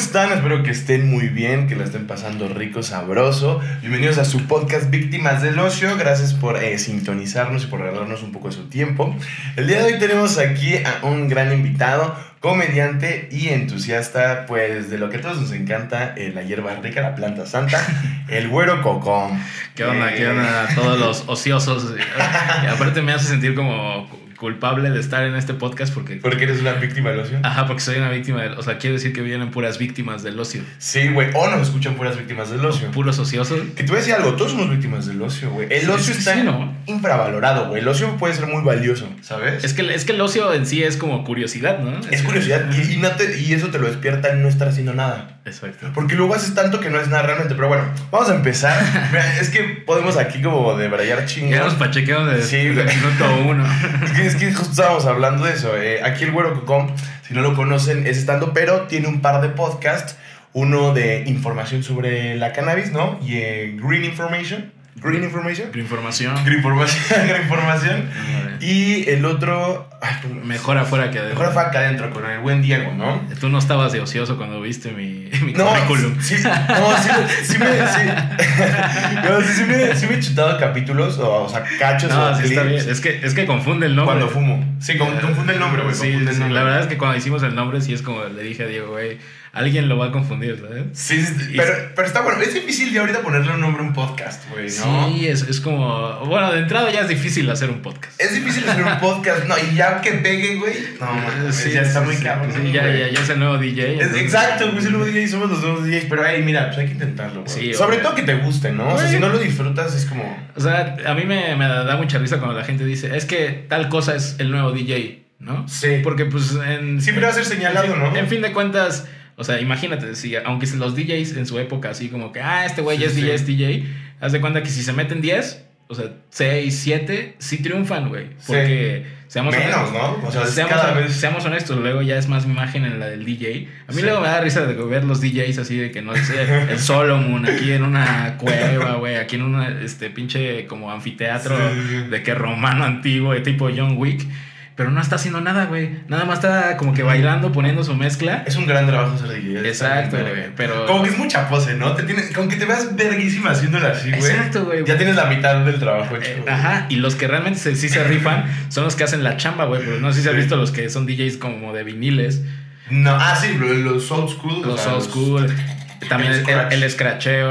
están? Espero que estén muy bien, que la estén pasando rico, sabroso. Bienvenidos a su podcast Víctimas del Ocio. Gracias por eh, sintonizarnos y por regalarnos un poco de su tiempo. El día de hoy tenemos aquí a un gran invitado, comediante y entusiasta, pues de lo que a todos nos encanta, eh, la hierba rica, la planta santa, el güero cocón. ¿Qué onda? ¿Qué Eh, onda? Todos los ociosos. Y aparte me hace sentir como culpable de estar en este podcast porque... Porque eres una víctima del ocio. Ajá, porque soy una víctima del... O sea, quiere decir que vienen puras víctimas del ocio. Sí, güey. O nos escuchan puras víctimas del ocio. Puros ociosos. Que te voy a decir algo, todos somos víctimas del ocio, güey. El ocio está sí, ¿no? infravalorado, güey. El ocio puede ser muy valioso, ¿sabes? Es que, es que el ocio en sí es como curiosidad, ¿no? Es curiosidad y, y no te- y eso te lo despierta en no estar haciendo nada. Exacto. Porque luego haces tanto que no es nada realmente. Pero bueno, vamos a empezar. Mira, es que podemos aquí como de brayar Ya nos pachequeamos de, Sí, de minuto uno. Es que, es que justo estábamos hablando de eso. eh. Aquí el Güero Cocón, si no lo conocen, es estando, pero tiene un par de podcasts. Uno de información sobre la cannabis, ¿no? Y eh, Green Information. Green Information. Información. Green Información. Green Información. Y el otro. Ay, Mejor afuera que adentro. Mejor fue acá adentro con el buen Diego, ¿no? Tú no estabas de ocioso cuando viste mi, mi No, currículum. sí, no, sí, sí me, sí, no, sí, sí me, sí me he chutado capítulos, o, o sea, cachos No, o sí está bien. Es que, es que confunde el nombre. cuando fumo. Sí, con- confunde el nombre, güey. Sí, la verdad es que cuando hicimos el nombre, sí es como le dije a Diego, güey, alguien lo va a confundir, ¿sabes? Sí, pero, pero está bueno. Es difícil ya ahorita ponerle un nombre a un podcast, güey, ¿no? Sí, es, es como. Bueno, de entrada ya es difícil hacer un podcast. Es difícil hacer un podcast, no, y ya que pegue, güey. No, Sí, ya está sí, muy cabrón. sí, ya, ya, ya es el nuevo DJ. Es- exacto, güey, es el nuevo DJ, somos los nuevos DJs. Pero, hey, mira, pues hay que intentarlo, güey. Sí, Sobre obvio. todo que te guste, ¿no? O sea, si no lo disfrutas, es como. O sea, a mí me, me da mucha risa cuando la gente dice, es que tal cosa es el nuevo DJ, ¿no? Sí. Porque, pues, en. Siempre va a ser señalado, en ¿no? En fin de cuentas. O sea, imagínate, si, aunque los DJs en su época, así como que, ah, este güey Sí, es sí. DJ, es DJ, haz de cuenta que si se meten 10, o sea, 6, 7, sí triunfan, güey. Porque, seamos Menos, honestos, ¿no? O sea, seamos, cada vez. seamos honestos, luego ya es más mi imagen en la del DJ. A mí Sí. luego me da risa de ver los DJs así de que no sé, el Solomon aquí en una cueva, güey, aquí en una este pinche como anfiteatro Sí, sí, sí. de que romano antiguo, de tipo John Wick. Pero no está haciendo nada, güey. Nada más está como que bailando, poniendo su mezcla. Es un gran trabajo ser DJ. Exacto, güey. Pero. Como que es mucha pose, ¿no? Te tienes, con que te veas verguísima haciéndolo así, güey. Exacto, güey. Ya tienes la mitad del trabajo hecho. Eh. Ajá, y los que realmente se- sí se rifan son los que hacen la chamba, güey. Pero no sé si has visto los que son DJs como de viniles, No, ah, sí, lo- los old school. los old school. También el el,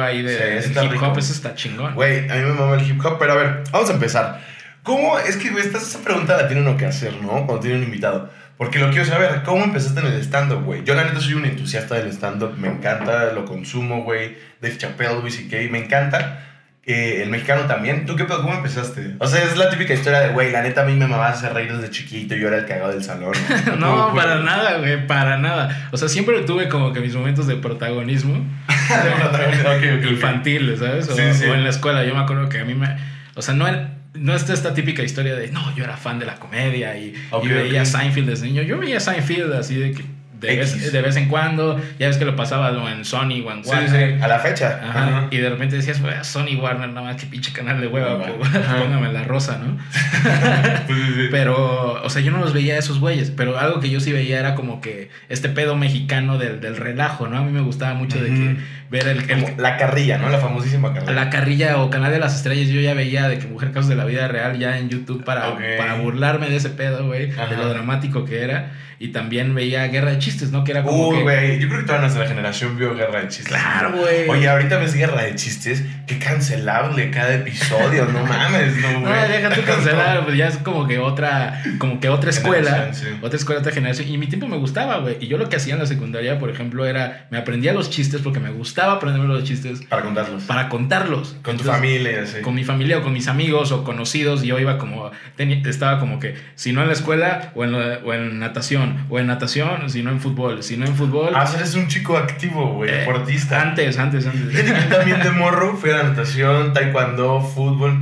ahí de Sí, hip hop, rico. eso está chingón. Güey, a mí me mama el hip hop, pero a ver, vamos a empezar. ¿Cómo? Es que, güey, esta, esta pregunta la tiene uno que hacer, ¿no? Cuando tiene un invitado. Porque lo quiero saber, ¿cómo empezaste en el stand-up, güey? Yo, la neta, soy un entusiasta del stand-up, me encanta, lo consumo, güey. Dave Chappelle, Luis C.K., me encanta. Eh, el mexicano también. ¿Tú qué pedo? ¿Cómo empezaste? O sea, es la típica historia de, güey, la neta a mí me mamaba hacer reír desde chiquito y yo era el cagado del salón. No, ¿Cómo, para nada, güey, para nada. O sea, siempre tuve como que mis momentos de protagonismo ok, ok. infantil, ¿sabes? O, Sí, sí. o en la escuela. Yo me acuerdo que a mí me. O sea, no era. No está esta típica historia de no, yo era fan de la comedia y, veía ok. Seinfeld desde niño. Yo veía Seinfeld así de que de vez, de vez en cuando, ya ves que lo pasaba en Sony o en Sí, Warner. sí, a la fecha. Ajá, Ajá. Y de repente decías, "Pues, Sony Warner, nada más que pinche canal de hueva, pues, póngame la rosa, ¿no? Sí, sí, sí. Pero, o sea, yo no los veía a esos güeyes, pero algo que yo sí veía era como que este pedo mexicano del, del relajo, ¿no? A mí me gustaba mucho de que. Ver el, el- la carrilla, ¿no? La famosísima carrilla. la carrilla o canal de las estrellas, yo ya veía de que Mujer Casos de la Vida Real ya en YouTube para, Ok. para burlarme de ese pedo, güey, de lo dramático que era. Y también veía Guerra de Chistes, ¿no? Que era como Uy, que... güey, yo creo que toda nuestra generación vio Guerra de Chistes. Claro, güey. Oye, ahorita ves Guerra de Chistes, qué cancelable cada episodio, no mames, no, No, güey. deja tu cancelar, pues ya es como que otra, como que otra escuela, sí. otra escuela, otra generación. Y mi tiempo me gustaba, güey. Y yo lo que hacía en la secundaria, por ejemplo, era, me aprendía los chistes porque me gustaba aprenderme los chistes Para contarlos. para contarlos. Con tu familia. Con mi familia o con mis amigos o conocidos, y yo iba como, tenía- estaba como que, si no en la escuela o en, la- o en natación, o en natación, si no en fútbol, si no en fútbol. Ah, eres un chico activo, güey, eh, deportista. Antes, antes, antes. Yo también de morro fui a la natación, taekwondo, fútbol.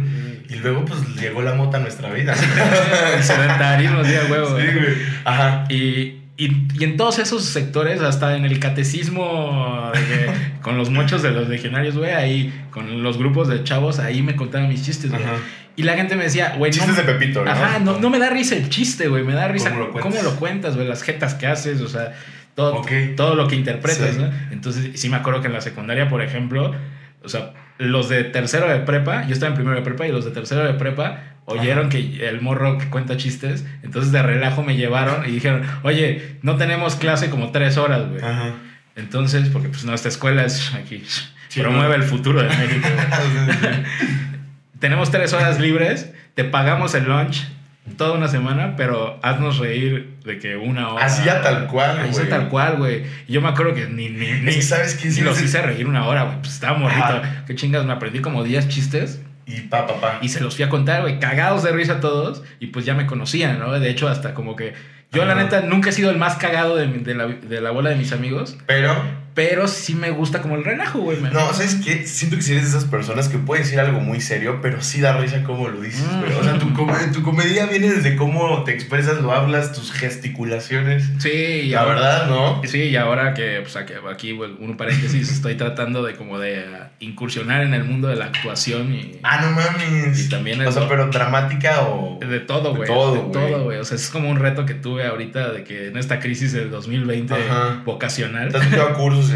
Y luego, pues, llegó la mota a nuestra vida. El sedentarismo, sí, huevo. Sí, güey. Ajá. Y, y, y en todos esos sectores, hasta en el catecismo, de con los mochos de los legionarios, güey, ahí, con los grupos de chavos, ahí me contaban mis chistes, güey. Y la gente me decía, güey, no, Chistes de Pepito, ¿no? Ajá, no, no me da risa el chiste, güey, me da risa ¿Cómo lo cuentas? cómo lo cuentas, güey, las jetas que haces, o sea, todo, todo lo que interpretas, Sí. ¿no? Entonces, sí me acuerdo que en la secundaria, por ejemplo, o sea, los de tercero de prepa, yo estaba en primero de prepa y los de tercero de prepa oyeron que el morro que cuenta chistes, entonces de relajo me llevaron y dijeron, oye, no tenemos clase como tres horas, güey. Ajá. Entonces, porque pues nuestra escuela es aquí, Sí, promueve ¿no? el futuro de México. Tenemos tres horas libres, te pagamos el lunch toda una semana, pero haznos reír de que una hora. Así ya tal cual, Así güey. tal cual, güey. Yo me acuerdo que ni, ni, ni, ¿sabes qué? ni los hice reír una hora, güey. Pues estaba morrito. Qué chingas, me aprendí como 10 chistes Y pa, pa, pa. y se los fui a contar, güey, cagados de risa todos. Y pues ya me conocían, ¿no? De hecho, hasta como que. Yo, la neta, nunca he sido el más cagado de, mi- de la, de la bola de mis amigos. Pero, Pero sí me gusta como el relajo, güey. no, ¿sabes qué? Siento que si eres de esas personas que puede decir algo muy serio, pero sí da risa como lo dices, Mm. O sea, tu, com- tu comedia viene desde cómo te expresas, lo hablas, tus gesticulaciones. Sí, y La ahora- verdad, ¿no? Sí, y ahora que, pues aquí, aquí güey, un paréntesis, estoy tratando de como de ah, incursionar en el mundo de la actuación y Ah, no mames. Y también O sea, lo- pero dramática o. de todo, güey. De todo, güey. O sea, es como un reto que tuve ahorita de que en esta crisis del 2020 Ajá. vocacional. ¿Te has cursos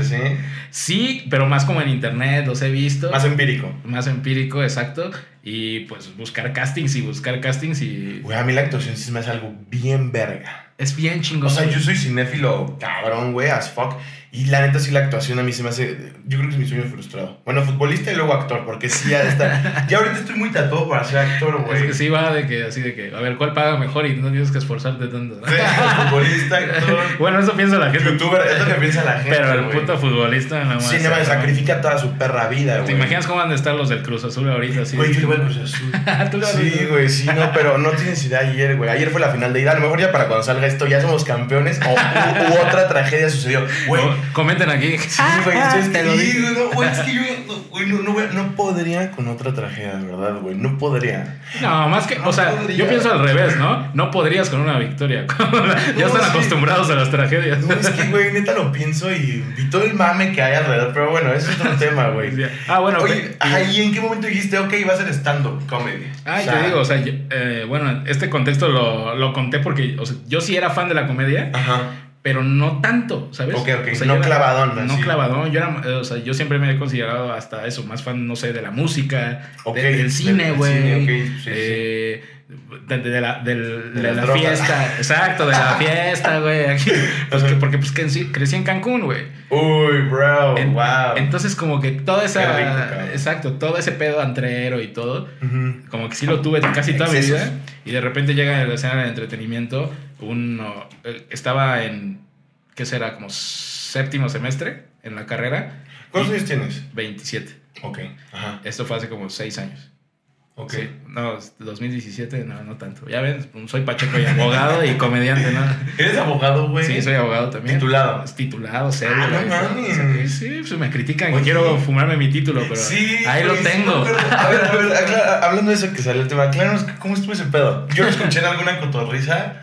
Sí, pero más como en internet, los he visto. Más empírico. Más empírico, exacto. Y pues buscar castings y buscar castings y Güey, a mí la actuación sí me hace algo bien verga. es bien chingón. O sea, yo soy cinéfilo cabrón, güey, as fuck. Y la neta, sí, la actuación a mí se me hace. Yo creo que es mi sueño frustrado. Bueno, futbolista y luego actor, porque sí, ya está. Ya ahorita estoy muy tatuado para ser actor, Es güey. que sí va de que así de que, a ver, ¿cuál paga mejor? Y no tienes que esforzarte tanto. Sí, futbolista, actor. bueno, eso piensa la gente. Youtuber, es lo que piensa la gente. Pero el güey. puto futbolista nada más. Sí, me sacrifica toda su perra vida, güey. ¿Te imaginas cómo han de estar los del Cruz Azul ahorita? Güey, yo le voy al Cruz Azul. Tú le vas a- Sí, güey, sí, no, pero no tienes idea ayer, güey. Ayer fue la final de ida. A lo mejor ya para cuando salga esto ya somos campeones o u, u otra tragedia sucedió. Güey, No, Comenten aquí. Sí, güey, esto es Te que lo digo, digo. no, güey, es que yo no, güey, no, no, güey, no podría con otra tragedia, de verdad, güey, no podría. No, más que, No o sea, podría. yo pienso al revés, ¿no? No podrías con una victoria. ya están sí. acostumbrados a las tragedias. No, es que, güey, neta lo pienso y, y todo el mame que hay alrededor, pero bueno, ese es otro tema, güey. Ah, bueno, Oye, ¿y en qué momento dijiste, ok, va a ser stand-up comedy? Ay, O sea, te digo, o sea, yo- eh, bueno, este contexto lo, lo conté porque o sea, yo sí era fan de la comedia, Ajá, pero no tanto, ¿sabes? Ok, ok, O sea, no era- clavadón, No así. clavadón, yo era, o sea, yo siempre me he considerado hasta eso, más fan, no sé, de la música, de- del cine, güey. cine, ok, sí, sí. eh, De, de la, del- De de la fiesta, exacto, de la fiesta, güey. Pues que- porque pues crecí, crecí en Cancún, güey. Uy, bro, En- wow. Entonces, como que toda esa. Rico, exacto, todo ese pedo antrero y todo. Como que sí lo tuve casi toda mi vida. Y de repente llega en la escena del entretenimiento. Uno. eh, Estaba en. ¿Qué será? Como séptimo semestre en la carrera. ¿Cuántos años tienes? 27. Ok, ajá, Esto fue hace como 6 años. ok. Sí, no, 2017, no, no tanto. Ya ven, soy Pacheco y abogado y comediante, ¿no? ¿Eres abogado, güey? Sí, soy abogado también. Titulado. Es Titulado, serio. Ah, no mames. Sí, pues me critican que quiero fumarme mi título, pero Sí, ahí lo tengo. pero, a ver, a ver, hablando de eso que salió el tema, acláranos cómo estuvo ese pedo. Yo lo escuché en alguna cotorriza,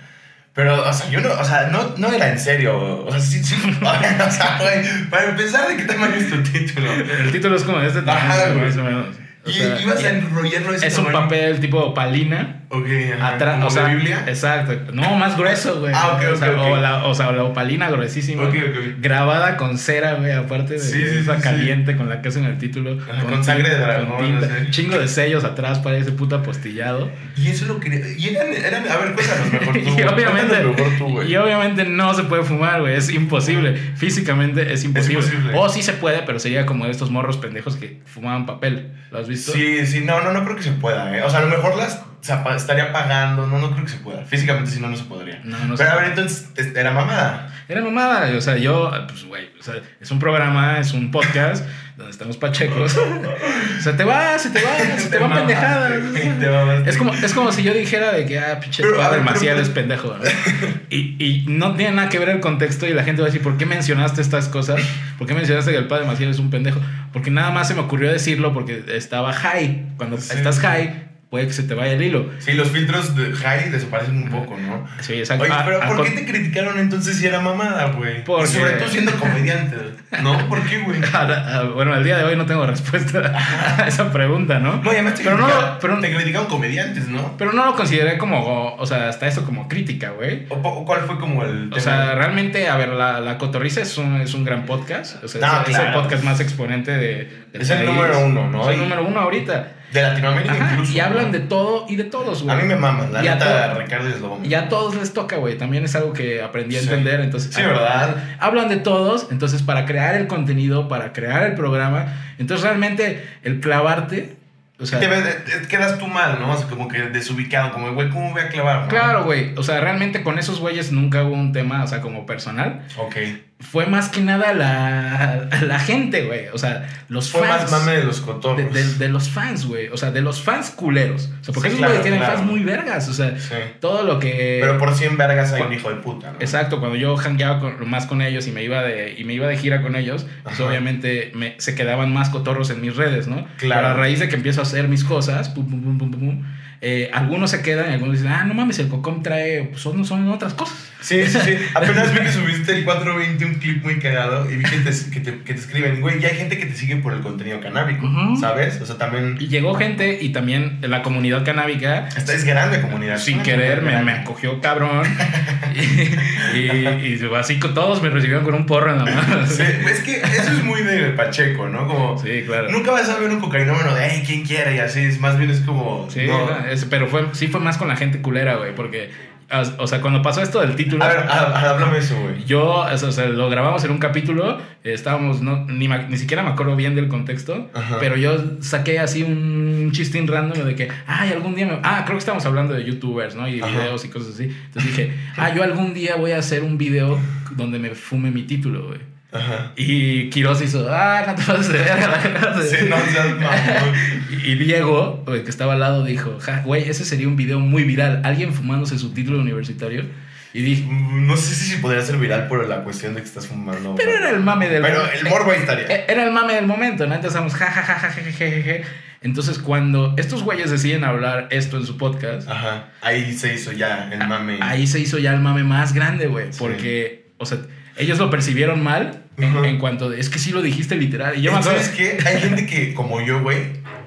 pero, o sea, yo no, o sea, no, no era en serio. O sea, sí, sí. O sea, güey, para empezar, ¿de qué tamaño es tu título? El título es como de este tamaño, más o menos. O Y sea, ibas a enrollarlo ese Es un papel tipo palina. Ok, ajá. Atrás, ¿Como o sea, de Biblia? Exacto. No, más grueso, güey. Ah, ok, o, sea, ok, ok. O, la, o sea, la opalina gruesísima. Ok, ok. Grabada con cera, güey, aparte de Sí, sí, esa sí, caliente con la que hacen el título. Ajá, con sangre de dragón, con tinta. así. Chingo de sellos atrás para ese puto apostillado. Y eso lo quería. Y eran, eran a ver, cuéntanos mejor tú. y obviamente, mejor tú, y obviamente no se puede fumar, güey. Es imposible. Físicamente es imposible. imposible. O sí se puede, pero sería como de estos morros pendejos que fumaban papel. ¿Lo has visto? Sí, sí, no, no, no creo que se pueda, ¿eh? O sea, a lo mejor las o sea, pa- estaría pagando, no, no creo que se pueda. Físicamente, si no, no se podría. No, no Pero se a puede. ver, entonces, es- era mamada. Era mamada, o sea, yo, pues, güey, o sea, es un programa, es un podcast donde estamos pachecos. o sea, te va, se te va, se te va pendejada. Es como, es como si yo dijera de que, ah, pinche padre Maciel es pendejo. ¿no? Y, y no tiene nada que ver el contexto y la gente va a decir, ¿por qué mencionaste estas cosas? ¿Por qué mencionaste que el padre Maciel es un pendejo? Porque nada más se me ocurrió decirlo porque estaba high. Cuando Sí. estás high, puede que se te vaya el hilo. Sí, los filtros de high desaparecen un poco, ¿no? Sí, exacto. Oye, Ah, pero ah, ¿por qué te criticaron entonces si era mamada, güey? Porque- Y sobre todo siendo comediante, ¿no? ¿Por qué, güey? Ah, Bueno, al día de hoy no tengo respuesta a esa pregunta, ¿no? No, ya me Pero no, pero- te criticaron comediantes, ¿no? Pero no lo consideré como, o sea, hasta eso como crítica, güey. ¿O, cuál fue como el O sea, realmente, a ver, la, la Cotorriza es un, es un gran podcast. O sea, No, es, es el podcast más exponente de, del Es el país. número uno, ¿no? Es el número uno ahorita. De Latinoamérica Ajá, incluso. y hablan de todo y de todos, güey. A mí me maman, la Y neta, Ricardo es lo Y a todos les toca, güey. También es algo que aprendí a Sí. entender. Entonces, Sí, ¿verdad? Hablan de todos. Entonces, para crear el contenido, para crear el programa. Entonces, realmente, el clavarte. O sea, Te, ves- te- quedas tú mal, ¿no? O sea, como que desubicado, como, güey, ¿cómo voy a clavar? claro, güey. O sea, realmente con esos güeyes nunca hubo un tema, o sea, como personal. Ok. Fue más que nada la, la gente, güey. O sea, los Fue fans. más mame de los cotorros. de- de los fans, güey. O sea, de los fans culeros. O sea, porque Sí, esos claro, tienen claro. fans muy vergas. O sea, Sí. todo lo que. Pero por 100 vergas hay un hijo de puta, ¿no? Exacto, cuando yo hangueaba con, más con ellos y me iba de, y me iba de gira con ellos, pues obviamente me, se quedaban más cotorros en mis redes, ¿no? Claro. Pero a raíz de que empiezo a hacer mis cosas, pum, pum, pum, pum, pum, pum, eh, algunos se quedan y algunos dicen, ah, no mames, el Cocom trae, pues son, son otras cosas. Sí, sí, sí. Apenas vi que subiste el 420, un clip muy cagado, y vi que te, que te, que te escriben, güey, ya hay gente que te sigue por el contenido canábico. ¿sabes? O sea, también... Y llegó gente y también la comunidad canábica, Esta es grande comunidad. sin querer, me, me acogió cabrón. y, y, y así todos me recibieron con un porro en la mano. Sí, es que eso es muy de Pacheco, ¿no? Como... Sí, claro. Nunca vas a ver un cocainómeno de, hey, ¿quién quiere? Y así, es más bien es como... Sí, no. es- pero fue, sí fue más con la gente culera, güey, porque, o sea, cuando pasó esto del título, A ver, há- háblame eso, güey. yo, o sea, lo grabamos en un capítulo, estábamos, no, ni, ni siquiera me acuerdo bien del contexto, Ajá. pero yo saqué así un chistín random de que, ay, algún día me... Ah, creo que estábamos hablando de youtubers, ¿no? Y Ajá. videos y cosas así. Entonces dije, ah, yo algún día voy a hacer un video donde me fume mi título, güey. Ajá. Y Quiroz hizo, ah, no te pases de verga. sí, no seas mamón. y Diego, el que estaba al lado, dijo, ja, güey, ese sería un video muy viral. Alguien fumándose su título universitario. Y dije, mm, no sé si podría ser viral por la cuestión de que estás fumando. Pero era el mame del Pero el morbo ahí estaría. Eh, era el mame del momento, ¿no? Entonces estamos, jajajaja, Entonces, cuando estos güeyes deciden hablar esto en su podcast. Ajá. Ahí se hizo ya el mame. Ahí se hizo ya el mame más grande, güey. Porque, sí. o sea ellos lo percibieron mal en, cuanto de, es que sí lo dijiste literal. Y yo. ¿Sabes qué? Hay gente que, como yo, güey,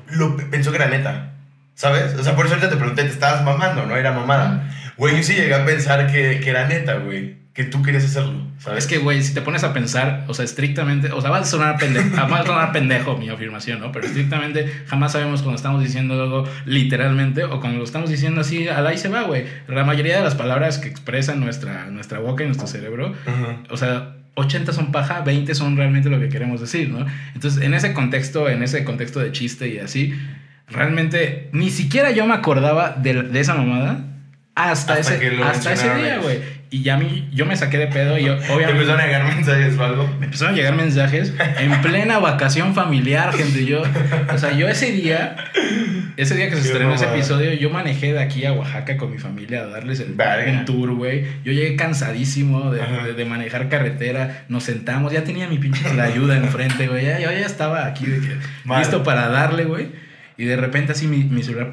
lo pensó que era neta. ¿Sabes? O sea, por eso ahorita te pregunté, te estabas mamando, ¿no? Era mamada. Güey, yo sí llegué a pensar que, que era neta, güey. Que tú querías hacerlo, ¿sabes? Es que, güey, si te pones a pensar, o sea, estrictamente, o sea, va a sonar pendejo, va a sonar pendejo mi afirmación, ¿no? Pero estrictamente jamás sabemos cuando estamos diciendo algo literalmente o cuando lo estamos diciendo así, al ahí se va, güey. La mayoría de las palabras que expresan nuestra, nuestra boca y nuestro cerebro, o sea, 80 son paja, 20 son realmente lo que queremos decir, ¿no? Entonces, en ese contexto, en ese contexto de chiste y así, realmente ni siquiera yo me acordaba de, de esa mamada hasta, Hasta ese, hasta ese día, güey. Y ya a mí, yo me saqué de pedo y yo, ¿Te obviamente... empezaron a llegar mensajes o algo? Me empezaron a llegar mensajes en plena vacación familiar, gente. Yo, o sea, yo ese día, ese día que se estrenó ese episodio, yo manejé de aquí a Oaxaca con mi familia a darles el, un tour, güey. Yo llegué cansadísimo de, de- de manejar carretera. Nos sentamos, ya tenía mi pinche la ayuda enfrente, güey. Ya, yo ya estaba aquí de que, Mal. listo para darle, güey. Y de repente así mi, mi celular,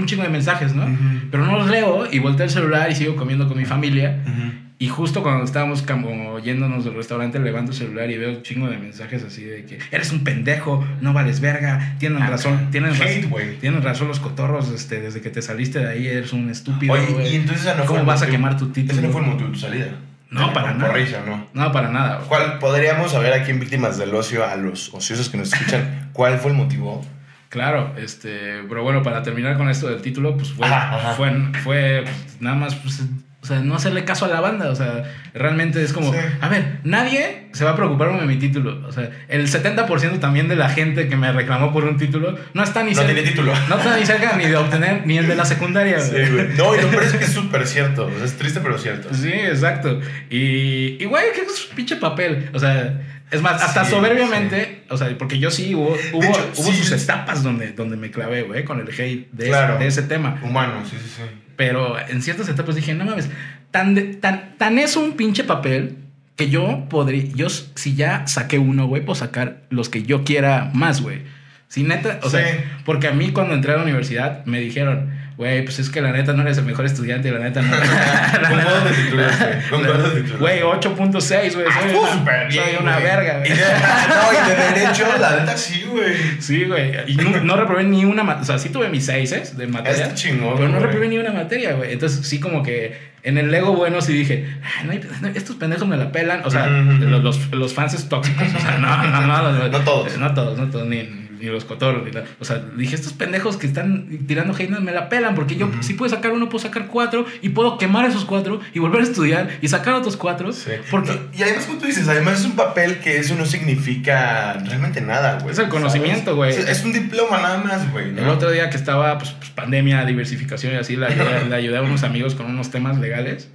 un chingo de mensajes, ¿no? Pero no los leo y volteo el celular y sigo comiendo con mi familia. Ujú. Y justo cuando estábamos como yéndonos del restaurante, levanto el celular y veo un chingo de mensajes así de que eres un pendejo, no vales verga, tienen Ah, razón, tienen razón, tienen razón los cotorros, este, desde que te saliste de ahí eres un estúpido, Oye, y entonces no ¿Cómo vas a quemar tu título? Ese no fue el motivo de tu salida. No, para Por nada. risa, ¿no? No, para nada. ¿Cuál podríamos saber aquí en Víctimas del Ocio, a los ociosos que nos escuchan, cuál fue el motivo? Claro, este, pero bueno, para terminar con esto del título, pues fue, Ajá, ajá. fue, fue pues, nada más, pues, o sea, no hacerle caso a la banda, o sea, realmente es como, Sí. a ver, nadie se va a preocupar por mi título, o sea, el 70% también de la gente que me reclamó por un título no está ni No cerca, tiene título. no está ni cerca ni de obtener ni el de la secundaria. Sí, güey. No, y lo peor es que es súper cierto. O sea, es triste, pero cierto. Sí, exacto. Y, y güey, ¿qué es un pinche papel? O sea, es más, hasta Sí, soberbiamente, o sea, porque yo sí hubo, hubo, hecho, hubo sí. sus etapas donde, donde me clavé, güey, con el hate de, Claro. ese, de ese tema. Humano, sí, sí, sí. Pero en ciertas etapas dije, no mames, tan, de- tan, tan es un pinche papel que yo podría, yo si ya saqué uno, güey, puedo sacar los que yo quiera más, güey. Sí, neta, o Sí. sea, porque a mí cuando entré a la universidad me dijeron, güey, pues es que la neta no eres el mejor estudiante, la neta no. Güey, 8.6, güey. Ah, Soy, una- bien, soy una verga, güey. no, y de derecho, la neta sí, güey. Sí, güey. Y no, no reprobé ni una materia. O sea, sí tuve mis seises de materia. Está chingón, Pero no güey. reprobé ni una materia, güey. Entonces, sí, como que en el Lego bueno sí dije, "Ay, no hay- no, estos pendejos me la pelan. O sea, los, los, los fans es tóxicos. O sea, no, no, no. los- No todos. No todos, no todos, ni, ni los cotorros. Ni nada. O sea, dije, estos pendejos que están tirando hate me la pelan. Porque yo, si puedo sacar uno, puedo sacar cuatro. Y puedo quemar esos cuatro y volver a estudiar y sacar otros cuatro. Sí. Porque. No, y además, como tú dices, además es un papel que eso no significa realmente nada, güey. Es el conocimiento, güey. Es, es un diploma nada más, güey. ¿no? El otro día que estaba, pues, pues, pandemia, diversificación y así, le ayudé a unos amigos con unos temas legales.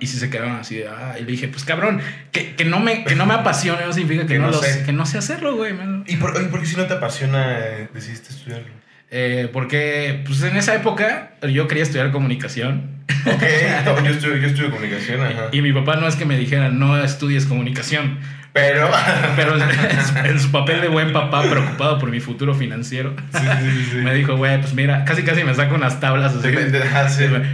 Y, y si se quedaron así de, ah, y le dije, pues cabrón, que, que no, me, que no me apasione no significa que, Que no, no los- sé. que no sé hacerlo, güey. man. ¿Y por, oye, por qué si no te apasiona eh, decidiste estudiarlo? Eh, porque, pues en esa época yo quería estudiar comunicación. Ok, no, yo, estudio, yo estudio comunicación, ajá. Y mi papá no es que me dijera, no estudies comunicación. Pero. Pero en, su papel de buen papá, preocupado por mi futuro financiero, sí, sí, sí, sí. me dijo, güey, pues mira, casi casi me saca unas tablas así. Ah.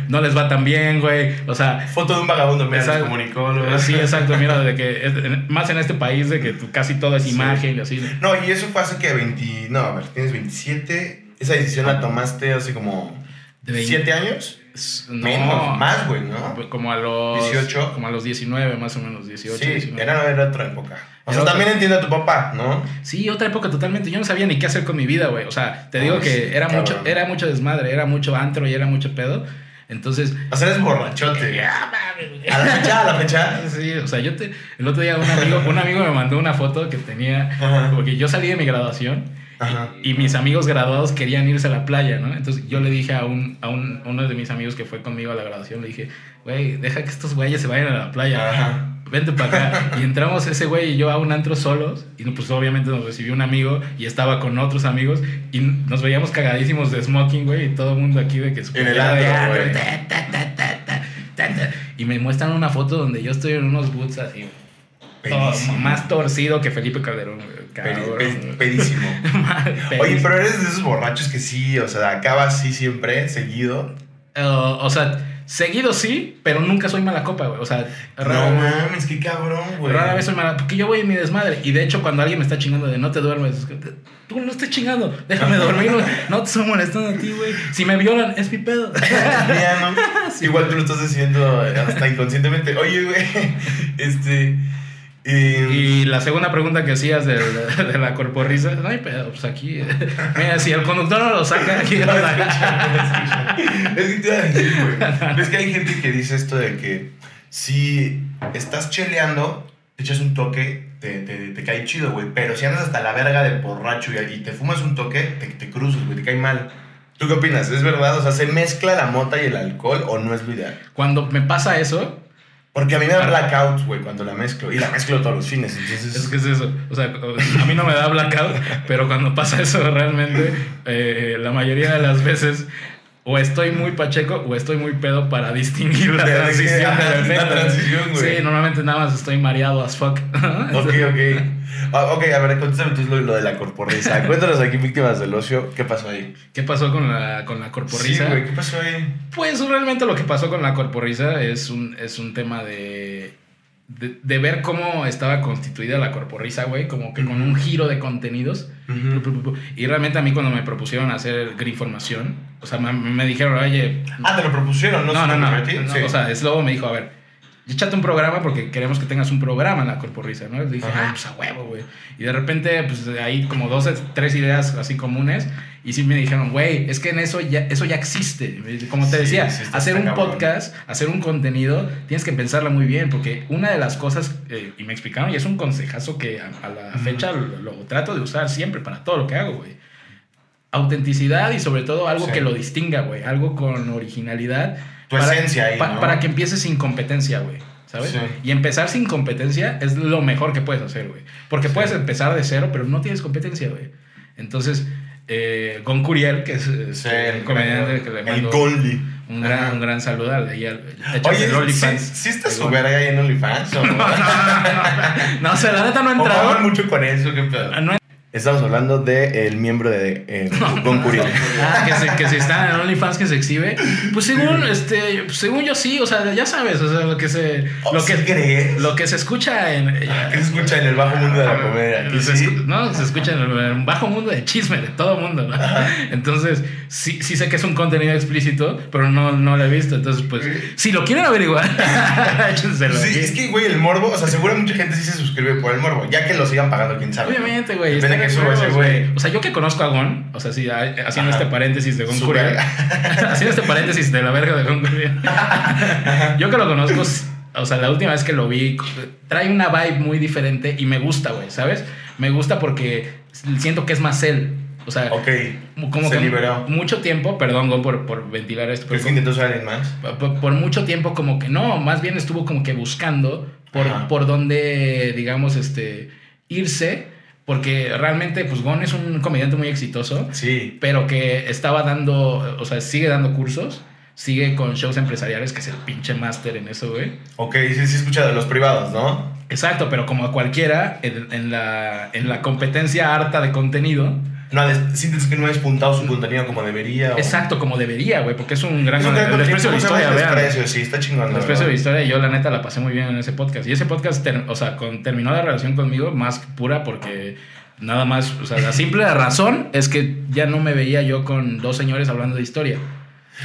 No les va tan bien, güey. O sea, Foto de un vagabundo, Exacto. los comunicólogos. Sí, exacto, mira, de que más en este país de que casi todo es imagen y así. No, y eso fue hace que 20. No, a ver, tienes 27. Esa decisión la tomaste hace como. De 20. ¿7 años? No, Menos, más, güey, ¿no? Pues Como a los 18. como a los 19, más o menos 18, sí, 19. era, era otra época. O sea, también entiendo a tu papá, ¿no? Sí, otra época totalmente. Yo no sabía ni qué hacer con mi vida, güey. O sea, te digo Ay, que era cabrón. mucho era mucho desmadre, era mucho antro y era mucho pedo. Entonces, O sea, eres borrachote. A la fecha, a la fecha. Sí, o sea, yo te, el otro día un amigo, un amigo me mandó una foto que tenía, Ajá. porque yo salí de mi graduación Ajá. y mis amigos graduados querían irse a la playa, ¿no? Entonces yo le dije a, un, a un- uno de mis amigos que fue conmigo a la graduación, le dije, güey, deja que estos güeyes se vayan a la playa. Ajá. Vente para acá. Y entramos ese güey y yo a un antro solos. Y pues obviamente nos recibió un amigo y estaba con otros amigos. Y nos veíamos cagadísimos de smoking, güey. Y todo el mundo aquí de que su En el antro, güey. Y me muestran una foto donde yo estoy en unos boots así. Más torcido que Felipe Calderón, güey. Pedísimo. Oye, pero eres de esos borrachos que sí, o sea, acabas así siempre, seguido. Eh, o sea, seguido sí, pero nunca soy mala copa, güey. O sea, rara- No mames, qué cabrón, güey. Rara vez soy mala, porque yo voy en mi desmadre. Y de hecho, cuando alguien me está chingando de no te duermes, es que, tú no estés chingando, déjame dormir, güey. no te estoy molestando a ti, güey. Si me violan, es mi pedo. Ya, ¿no? Igual tú lo estás diciendo hasta inconscientemente. Oye, güey, este. Eh, Y la segunda pregunta que hacías de, de, de la corporrisa, no hay pedo, pues aquí. Mira, si el conductor no lo saca, aquí lo saca. es que te decir, güey. Es que hay gente que dice esto de que si estás cheleando, te echas un toque, te, te, te cae chido, güey. Pero si andas hasta la verga de borracho y, y te fumas un toque, te, te cruzas, güey, te cae mal. ¿Tú qué opinas? ¿Es verdad? O sea, ¿se mezcla la mota y el alcohol o no es lo ideal? Cuando me pasa eso, Porque a mí me da blackout, güey, cuando la mezclo. Y la mezclo todos los fines, entonces... es que es eso. O sea, a mí no me da blackout, pero cuando pasa eso realmente, eh, la mayoría de las veces. O estoy muy pacheco o estoy muy pedo para distinguir la transición la transición, güey. Sí, normalmente nada más estoy mareado as fuck. Ok, ok. Ah, ok, a ver, contéstame tú lo, lo de la corporrisa. Cuéntanos aquí, víctimas del ocio, ¿qué pasó ahí? ¿Qué pasó con la, con la corporrisa? Sí, güey, ¿qué pasó ahí? Pues realmente lo que pasó con la corporrisa es un, es un tema de, de, de ver cómo estaba constituida la corporrisa, güey, como que con un giro de contenidos. Y realmente a mí cuando me propusieron hacer Greenformación, o sea, me, me dijeron, oye... Ah, te lo propusieron, ¿no? no, no, no, Sí. O sea, Slobo me dijo, a ver, échate un programa porque queremos que tengas un programa en la corporrisa, ¿no? Le dije, Ajá. ah, pues a huevo, güey. Y de repente, pues hay como dos, tres ideas así comunes. Y sí me dijeron, güey, es que en eso ya, eso ya existe. Como te Sí, decía, hacer un cabrón. podcast, hacer un contenido, tienes que pensarla muy bien. Porque una de las cosas, eh, y me explicaron, y es un consejazo que a, a la fecha lo, lo trato de usar siempre para todo lo que hago, güey. Autenticidad y sobre todo algo Sí. que lo distinga, güey. Algo con originalidad. Tu esencia ahí, pa- ¿no? para que empieces sin competencia, güey. ¿Sabes? Sí. Y empezar sin competencia es lo mejor que puedes hacer, güey. Porque Sí. puedes empezar de cero, pero no tienes competencia, güey. Entonces, eh, Gon Curiel, que es Sí, el comediante que le El mando Goldie. un gran, Ajá. un gran saludo al de Oye, el ¿sí, OnlyFans. sí está El su verga ahí en OnlyFans? ¿O no? No, o sea, la neta no ¿O entrado. mucho con eso? ¿Qué pedo? No Estamos hablando del miembro de eh. Ah, que, se, que si está en OnlyFans que se exhibe. Pues según, este, según yo sí, o sea, ya sabes, o sea, lo que se. Oh, lo, que, lo que se escucha en. ¿Qué se escucha en el bajo mundo de la comedia? Se sí. escu- No, se escucha en el, en el bajo mundo de chisme de todo mundo, ¿no? Entonces, sí, sí sé que es un contenido explícito, pero no, no lo he visto. Entonces, pues, si lo quieren averiguar, échenselo. Sí, es que, güey, el morbo, o sea, seguro mucha gente sí se suscribe por el morbo, ya que lo sigan pagando, quién sabe. Obviamente, güey. Ese huevos, güey. O sea, yo que conozco a Gon, o sea, sí, haciendo Ajá. este paréntesis de Gon haciendo este paréntesis de la verga de Gon yo que lo conozco, o sea, la última vez que lo vi, trae una vibe muy diferente y me gusta, güey, ¿sabes? Me gusta porque siento que es más él. O sea, Ok, como se que liberó. mucho tiempo, perdón, Gon, por, por ventilar esto, ¿Crees que intentó ser alguien más? por, por mucho tiempo como que no, más bien estuvo como que buscando por, Ajá. por dónde, digamos, este, irse, porque realmente, pues Gon es un comediante muy exitoso, Sí. pero que estaba dando, o sea, sigue dando cursos, sigue con shows empresariales, que es el pinche máster en eso, güey. Ok, sí, sí, escucha de los privados, ¿no? Exacto, pero como a cualquiera, en, en la, en la competencia harta de contenido, No, ha sientes que no ha despuntado su contenido como debería. o- exacto, como debería, güey, porque es un gran... Es un gran el contenido, desprecio de historia, vean. desprecio, sí, está chingón. la Después de la historia, yo la neta la pasé muy bien en ese podcast. Y ese podcast, o sea, con, terminó la relación conmigo más pura porque nada más, o sea, la simple razón es que ya no me veía yo con dos señores hablando de historia.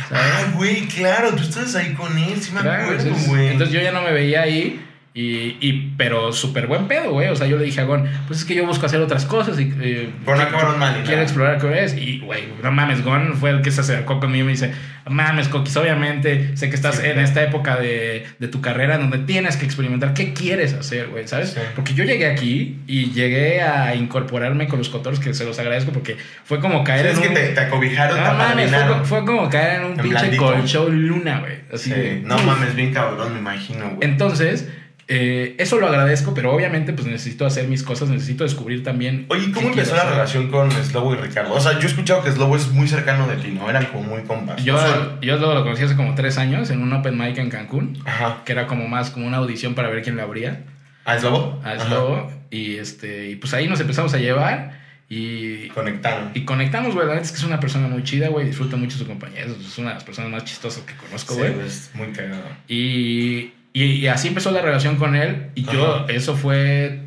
¿sabes? Ah, güey, claro, tú estás ahí con él, sí me Claro, acuerdo, güey. entonces yo ya no me veía ahí. Y, y- pero súper buen pedo, güey. O sea, yo le dije a Gon, pues es que yo busco hacer otras cosas y... eh, no acabaron mal, Quiero explorar qué es. Y, güey, no mames, Gon fue el que se acercó conmigo y me dice, mames, Coquis, obviamente sé que estás Sí, en esta época de, de tu carrera donde tienes que experimentar qué quieres hacer, güey, ¿sabes? Sí. Porque yo llegué aquí y llegué a incorporarme con los cotorros que se los agradezco porque fue como caer Es en que un... te, te acobijaron, te no mames, fue, como caer en un En pinche colchón luna, güey. Así Sí, de- No mames, bien cabrón, me imagino, güey. Entonces, eh, eso lo agradezco, pero obviamente pues necesito hacer mis cosas, necesito descubrir también... Oye, ¿cómo empezó la relación con Slobo y Ricardo? O sea, yo he escuchado que Slobo es muy cercano de ti, ¿no? Eran como muy compas. Yo, O sea, yo lo, lo conocí hace como tres años en un open mic en Cancún, Ajá. que era como más como una audición para ver quién la abría ¿A Slobo? a. Slobo. Y, este, y pues ahí nos empezamos a llevar y, Conectaron. y conectamos, güey. La neta es que es una persona muy chida, güey. Disfruta mucho su compañía. Es una de las personas más chistosas que conozco, Sí, güey. güey, es muy cagado. Y, y, y así empezó la relación con él. Y yo, Ajá. eso fue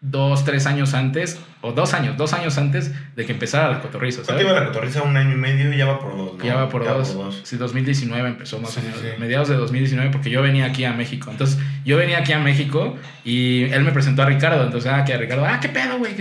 dos, tres años antes, o dos años, dos años antes de que empezara la cotorriza, ¿Cuánto ¿sabes? iba la cotorriza? Un año y medio y ya va por dos, ¿no? Ya va por dos. Sí, 2019 empezó más Sí, o menos. sí. Mediados de 2019, porque yo venía aquí a México. Entonces, yo venía aquí a México y él me presentó a Ricardo. Entonces, ah, que a Ricardo, ah, qué pedo, güey.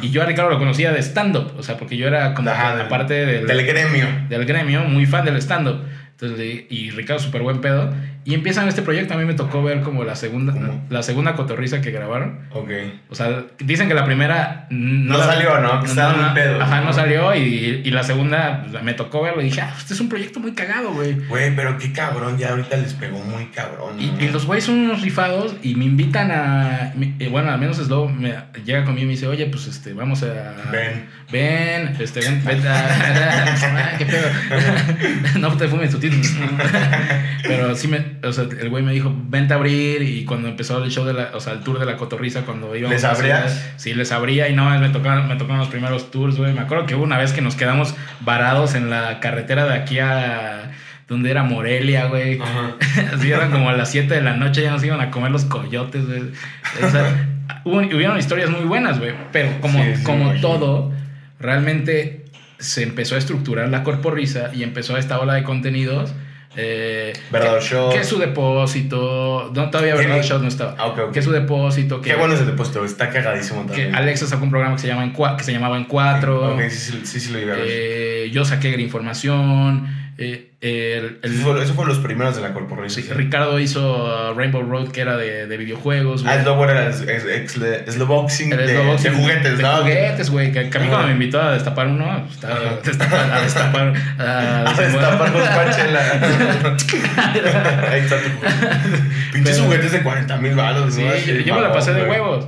Y yo a Ricardo lo conocía de stand-up. O sea, porque yo era como Ajá, que del- aparte del, Del gremio. del gremio, muy fan del stand-up. Entonces, y Ricardo, súper buen pedo. Y empiezan este proyecto. A mí me tocó ver como la segunda, ¿Cómo? la segunda cotorriza que grabaron. Ok. O sea, dicen que la primera No la- salió, ¿no? Que estaba muy pedo. Ajá, no salió. Y, y la segunda pues, me tocó verlo y dije, ah, este es un proyecto muy cagado, güey. Güey, pero qué cabrón, ya ahorita les pegó muy cabrón. Y, ¿no? y los güeyes son unos rifados y me invitan a. eh, bueno, al menos Slow me llega conmigo y me dice, oye, pues este, vamos a. Ven. Ven, este, ven, ven a- Ah, qué pedo. no te fumes tu título. Pero sí me. O sea, el güey me dijo, vente a abrir. Y cuando empezó el show de la. O sea, el tour de la cotorriza, cuando íbamos ¿Les abrías? Sí, les abría y no, me tocaron, me tocaron los primeros tours, güey. Me acuerdo que hubo una vez que nos quedamos varados en la carretera de aquí a. Donde era Morelia, güey. Así eran como a las 7 de la noche, ya nos iban a comer los coyotes, güey. O sea, hubo- hubieron historias muy buenas, güey. Pero como, Sí, sí, como todo, realmente se empezó a estructurar la corporrisa y empezó esta ola de contenidos. Eh, Verdadero que- Shot. Que su depósito. No, todavía ¿Qué? Verdadero Shot no estaba. Ah, ok, ok. Que su depósito. Que, Qué bueno ese depósito, está cagadísimo que también. Alexa sacó un programa que se, llama en que se llamaba En Cuatro. Sí, sí, sí, sí lo iba a ver. Eh, yo saqué información. Eh, el- el- Eso fue, eso fue los primeros de la corporación. Sí, Ricardo hizo Rainbow Road, que era de, de videojuegos. Ah, güey. El de, Slowboxing de juguetes, de ¿no? juguetes, güey. Que, que a mí cuando me invitó a destapar uno, destapar- a destapar. a A destapar los pachela. Ahí está tu juguete. Pinches Pero- juguetes de 40 mil balos, Sí, ¿no? yo, yo me la pasé de huevos.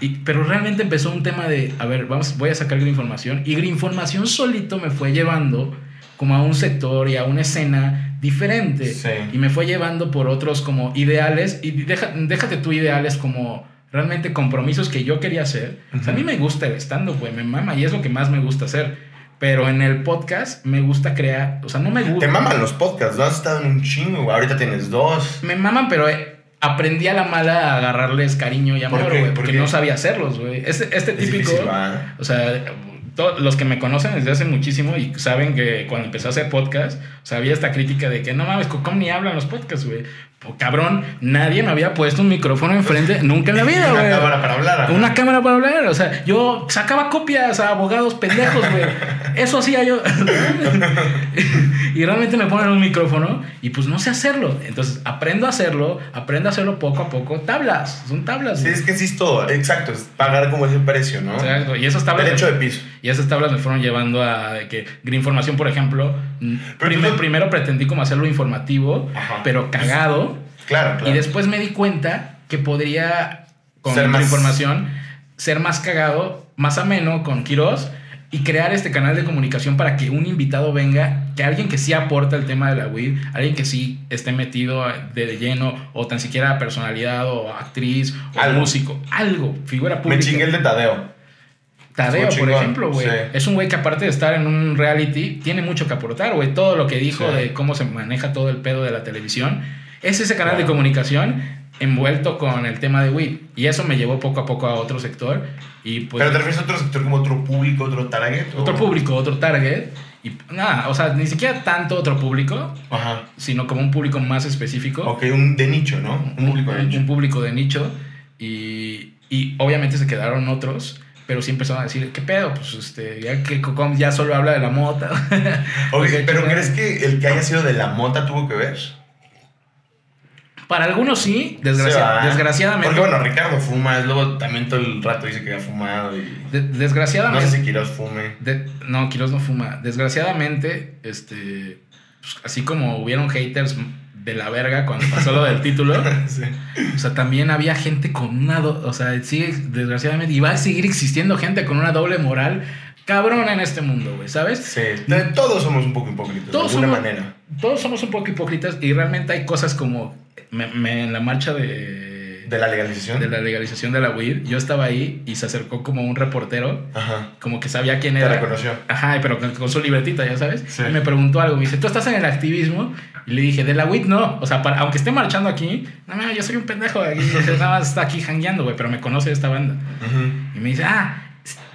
Y, pero realmente empezó un tema de, a ver, vamos, voy a sacar Información. Y Información solito me fue llevando como a un sector y a una escena diferente. Sí. Y me fue llevando por otros como ideales. Y deja- déjate tú ideales como realmente compromisos que yo quería hacer. O sea, a mí me gusta el stand-up, güey, me mama y es lo que más me gusta hacer. Pero en el podcast me gusta crear, o sea, no me gusta. Te maman los podcasts, ¿no? Has estado en un chingo. Ahorita tienes dos. Me maman, pero eh, aprendí a la mala a agarrarles cariño y ¿Por amor, güey, ¿Por porque no sabía hacerlos, güey. Este, este Es típico, difícil, o sea, to- los que me conocen desde hace muchísimo y saben que cuando empecé a hacer podcast, o había esta crítica de que no mames, ¿cómo ni hablan los podcasts, güey? Pues, cabrón, nadie me había puesto un micrófono enfrente nunca en la vida, Una güey. cámara para hablar. Una cámara para hablar, o sea, yo sacaba copias a abogados pendejos, güey. Eso hacía yo. y realmente me ponen un micrófono y pues no sé hacerlo. Entonces aprendo a hacerlo, aprendo a hacerlo poco a poco. Tablas, son tablas. Sí, es que sí es todo. Exacto, es pagar como ese precio, ¿no? Exacto. Y esas tablas. Derecho de piso. Y esas tablas me fueron llevando a que Green Información, por ejemplo, Pero tú primer- no- primero pretendí como hacerlo informativo, Ajá. pero cagado. Claro, claro. Y después me di cuenta que podría, con Ser más- información, ser más cagado, más ameno con Quiroz y crear este canal de comunicación para que un invitado venga, que alguien que sí aporta el tema de la WID, alguien que sí esté metido de lleno, o tan siquiera personalidad, o actriz, o Algo. músico, algo, figura Me pública. chingué el de Tadeo. Tadeo, por ejemplo, güey. sí. Es un güey que aparte de estar en un reality, tiene mucho que aportar, güey. Todo lo que dijo Sí. de cómo se maneja todo el pedo de la televisión. Es ese canal de comunicación envuelto con el tema de WID. Y eso me llevó poco a poco a otro sector. Y pues Pero te refieres a otro sector como otro público, otro target. o- otro público, otro target. Y nada, o sea, ni siquiera tanto otro público, Ajá. sino como un público más específico. Ok, un de nicho, ¿no? Un público de un, nicho. un público de nicho y, y obviamente se quedaron otros pero sí empezaron a decir qué pedo pues este ya que Cocom ya solo habla de la mota pero. ¿crees que el que haya sido de la mota tuvo que ver? para algunos sí desgracia- desgraciadamente Porque bueno, Ricardo fuma, luego también todo el rato dice que ha fumado y... de- No desgraciadamente sé si Quiroz fume. de- no Quiroz no fuma desgraciadamente este pues, así como hubieron haters de la verga cuando pasó lo del título Sí. O sea, también había gente con una... do- o sea, sigue, desgraciadamente, y va a seguir existiendo gente con una doble moral cabrón en este mundo, güey, ¿sabes? Sí, todos somos un poco hipócritas, Todos de alguna somos- manera. Todos somos un poco hipócritas y realmente hay cosas como... me- me- en la marcha de, De la legalización. de la legalización de la weed, yo estaba ahí y se acercó como un reportero, Ajá. como que sabía quién Te era. reconoció. Ajá, pero con, con su libretita, ya sabes. Sí. Y me preguntó algo. Me dice, ¿tú estás en el activismo? Y le dije, de la WIT no. O sea, para- aunque esté marchando aquí, no, no, yo soy un pendejo. Aquí, nada más está aquí jangueando, güey, pero me conoce esta banda. Y me dice, ah,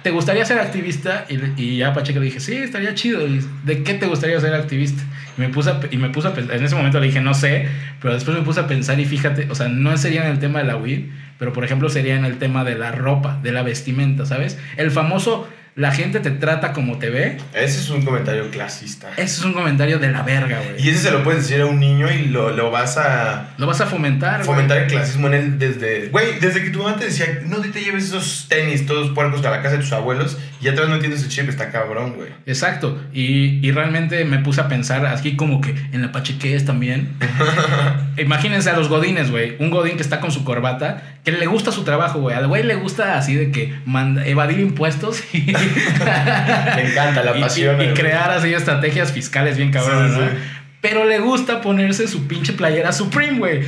¿te gustaría ser activista? Y, y ya Pacheco le dije, sí, estaría chido. Y, ¿De qué te gustaría ser activista? Y me puse a, y me puse a pensar, en ese momento le dije, no sé, pero después me puse a pensar y fíjate, o sea, no sería en el tema de la weed, pero por ejemplo sería en el tema de la ropa, de la vestimenta, ¿sabes? El famoso, la gente te trata como te ve, Ese es un comentario clasista. ese es un comentario de la verga, güey. Y ese se lo puedes decir a un niño y lo, lo vas a Lo vas a fomentar, güey. fomentar el clasismo en él desde... Güey, desde que tu mamá te decía, no te lleves esos tenis todos puercos a la casa de tus abuelos ya te vas metiendo ese chip, está cabrón, güey. Exacto, y, y realmente me puse a pensar aquí como que en la Pachequez también. Imagínense a los godines, güey. Un godín que está con su corbata, que le gusta su trabajo, güey. Al güey le gusta así de que manda- evadir impuestos y, Me encanta la pasión. y, crear así estrategias fiscales bien cabrón, Sí, ¿no? sí. Pero le gusta ponerse su pinche playera Supreme, güey.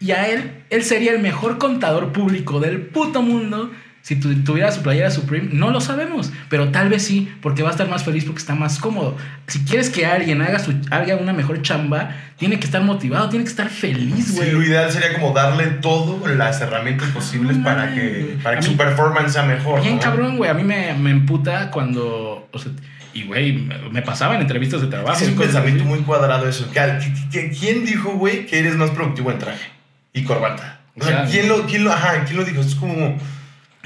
Y a él, él sería el mejor contador público del puto mundo si tu- tuviera su playera Supreme. No lo sabemos, pero tal vez sí, porque va a estar más feliz porque está más cómodo. Si quieres que alguien haga, su, haga una mejor chamba, tiene que estar motivado, tiene que estar feliz, Sí, güey. lo ideal sería como darle todo las herramientas posibles No para que, para que mí- su performance sea mejor. Bien ¿no? cabrón, güey. A mí me, me emputa cuando... o sea, y, güey, me, me pasaba en entrevistas de trabajo. Sí, es un pensamiento muy cuadrado eso. ¿Qué- qué- qué- ¿Quién dijo, güey, que eres más productivo en traje y corbata? O sea. ¿quién, lo, quién, lo, ajá, ¿quién lo dijo? Es como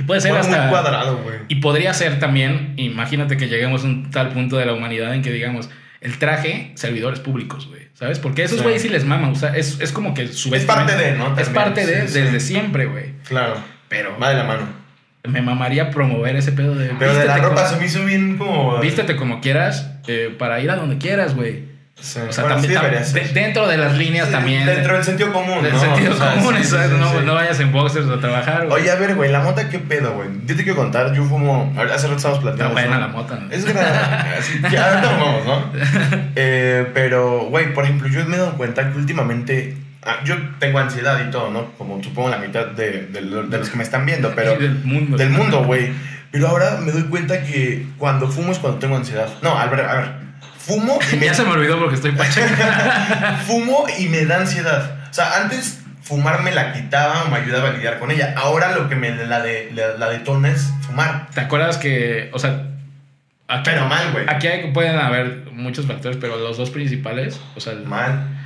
Y puede ser muy hasta... cuadrado, güey. Y podría ser también, imagínate que lleguemos a un tal punto de la humanidad en que digamos, el traje, servidores públicos, güey. ¿Sabes? Porque esos Sí. güeyes sí les mama. O sea, es, es como que su Es parte de, ¿no? Es parte de, sí, sí. desde siempre, güey. Claro, Pero va de la mano. me mamaría promover ese pedo de. Pero de la ropa como- se me hizo bien como... Vístete como quieras eh, para ir a donde quieras, güey. Sí. O sea, Bueno, también, sí tam- dentro de las líneas Sí, también. Dentro del sentido común, del ¿no? sentido O sea, común, sí, no, no vayas en boxers a trabajar, güey. Oye, a ver, güey, la mota, ¿qué pedo, güey? Yo te quiero contar, yo fumo... Hace rato estábamos Está platicando. buena ¿no? la mota. ¿no? Es verdad. Así, ya ahorita vamos, ¿no? Eh, pero, güey, por ejemplo, yo me he dado cuenta que últimamente ah, yo tengo ansiedad y todo, ¿no? Como supongo la mitad de, de lo- de los que me están viendo, pero... del mundo. Del mundo, güey. Pero ahora me doy cuenta que cuando fumo es cuando tengo ansiedad. No, a ver, a ver. Fumo y me, Ya se me olvidó porque estoy pacheca. fumo y me da ansiedad. O sea, antes fumar me la quitaba o me ayudaba a lidiar con ella. Ahora lo que me la, de, la, la detona es fumar. ¿Te acuerdas que, o sea, aquí, Pero mal, güey. aquí hay- pueden haber muchos factores, pero los dos principales, o sea, Mal.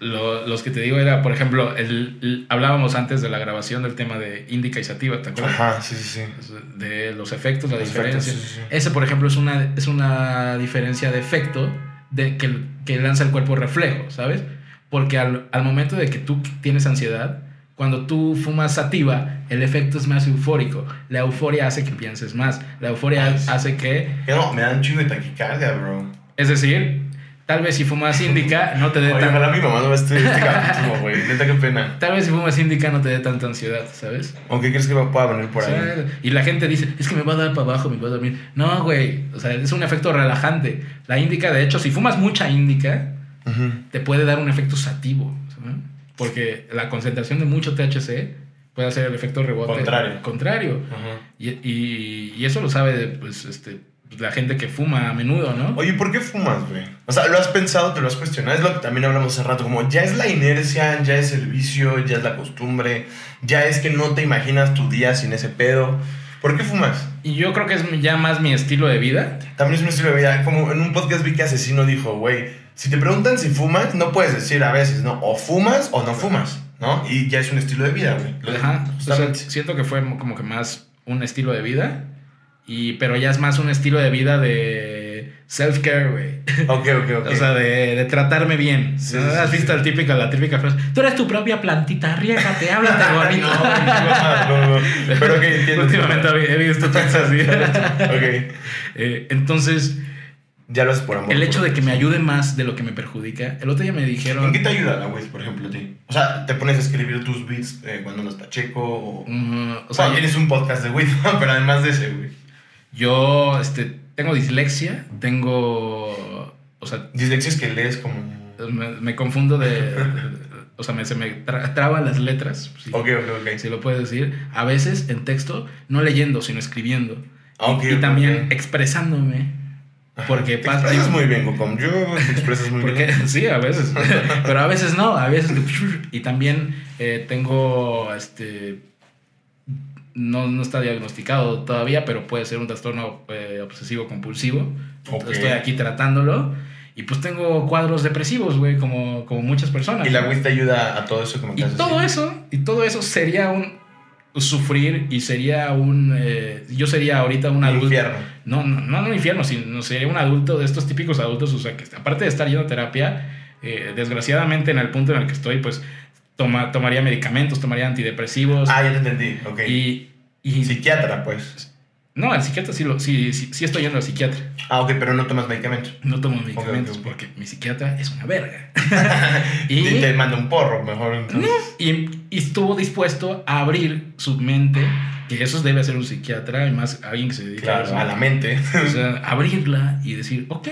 Lo- los que te digo era, por ejemplo, el, el- hablábamos antes de la grabación del tema de índica y sativa, ¿te acuerdas? Ajá, sí, sí, sí. De los efectos, la Los diferencia. efectos, sí, sí. Ese, por ejemplo, es una, es una diferencia de efecto de que, que lanza el cuerpo reflejo, ¿sabes? Porque al, al momento de que tú tienes ansiedad, cuando tú fumas sativa, el efecto es más eufórico. La euforia hace que pienses más. La euforia Ay, hace que, no, me dan chingo de taquicardia, bro. es decir, tal vez si fumas índica no te dé Oye, tan- ojalá mi mamá no este, este capítulo, güey. Neta, qué pena. Tal vez si fumas índica no te dé tanta ansiedad, ¿sabes? ¿O qué crees que me pueda venir por O ahí? y la gente dice, es que me va a dar para abajo, me va a dormir. No, güey, o sea, es un efecto relajante. La índica, de hecho, si fumas mucha índica, te puede dar un efecto sativo, ¿sabes? Porque la concentración de mucho THC puede hacer el efecto rebote Contrario. contrario. Y, y- y eso lo sabe pues, este, la gente que fuma a menudo, ¿no? Oye, ¿por qué fumas, güey? O sea, ¿lo has pensado, te lo has cuestionado? Es lo que también hablamos hace rato, como ya es la inercia, ya es el vicio, ya es la costumbre, ya es que no te imaginas tu día sin ese pedo. ¿Por qué fumas? Y yo creo que es ya más mi estilo de vida. También es un estilo de vida. Como en un podcast vi que Asesino dijo, güey, si te preguntan si fumas, no puedes decir a veces, ¿no? O fumas o no fumas, ¿no? Y ya es un estilo de vida, güey. Lo- Ajá. O sea, siento que fue como que más un estilo de vida. Y, pero ya es más un estilo de vida de self-care, güey. Ok, ok, ok. O sea, de, de tratarme bien. Sí, ¿No? sí, ¿Has sí, visto sí. el típico, la típica frase? Tú eres tu propia plantita, riégate, háblate bonito. no, no, no. Pero que entiendo. Últimamente he visto tweets así. Ok. Eh, entonces, Ya lo haces por amor. el hecho de que me ayude más de lo que me perjudica. El otro día me ¿En dijeron. qué te ayuda la Wiz, por ejemplo, a ti? O sea, te pones a escribir tus beats eh, cuando no está checo o... O sea, tienes un podcast de Wiz, pero además de ese, güey. Yo este, tengo dislexia, tengo. O sea, Dislexia es que lees como... me, me confundo de. o sea, me, se me tra- traban las letras. Si, Ok, ok, ok. si lo puedes decir. A veces en texto, no leyendo, sino escribiendo. Ah, ok, y también expresándome. Porque te pasa- expresas muy bien, Gocom. Yo te expresas muy Porque, bien. sí, a veces. Pero a veces no, a veces. Y también eh, tengo este. No, no está diagnosticado todavía, pero puede ser un trastorno eh, obsesivo compulsivo. Ok. Estoy aquí tratándolo. Y pues tengo cuadros depresivos, güey, como, como muchas personas. Y la Wiz te ayuda a todo eso que me Y todo eso, y todo eso sería un sufrir y sería un eh, yo sería ahorita un Un adulto infierno. no no no un infierno sino sería un adulto de estos típicos adultos o sea que aparte de estar yendo a terapia eh, desgraciadamente en el punto en el que estoy pues toma, tomaría medicamentos tomaría antidepresivos Ah, ya te entendí. Ok. y, y Psiquiatra, pues. no al psiquiatra sí, lo, sí, sí sí estoy yendo al psiquiatra Ah, ok, pero no tomas medicamentos. no tomo medicamentos ok. porque mi psiquiatra es una verga Y y te manda un porro, mejor entonces. Y, y estuvo dispuesto a abrir su mente, que eso debe ser un psiquiatra, y más alguien que se dedica Claro, eso. a la mente. O sea, abrirla y decir, ok,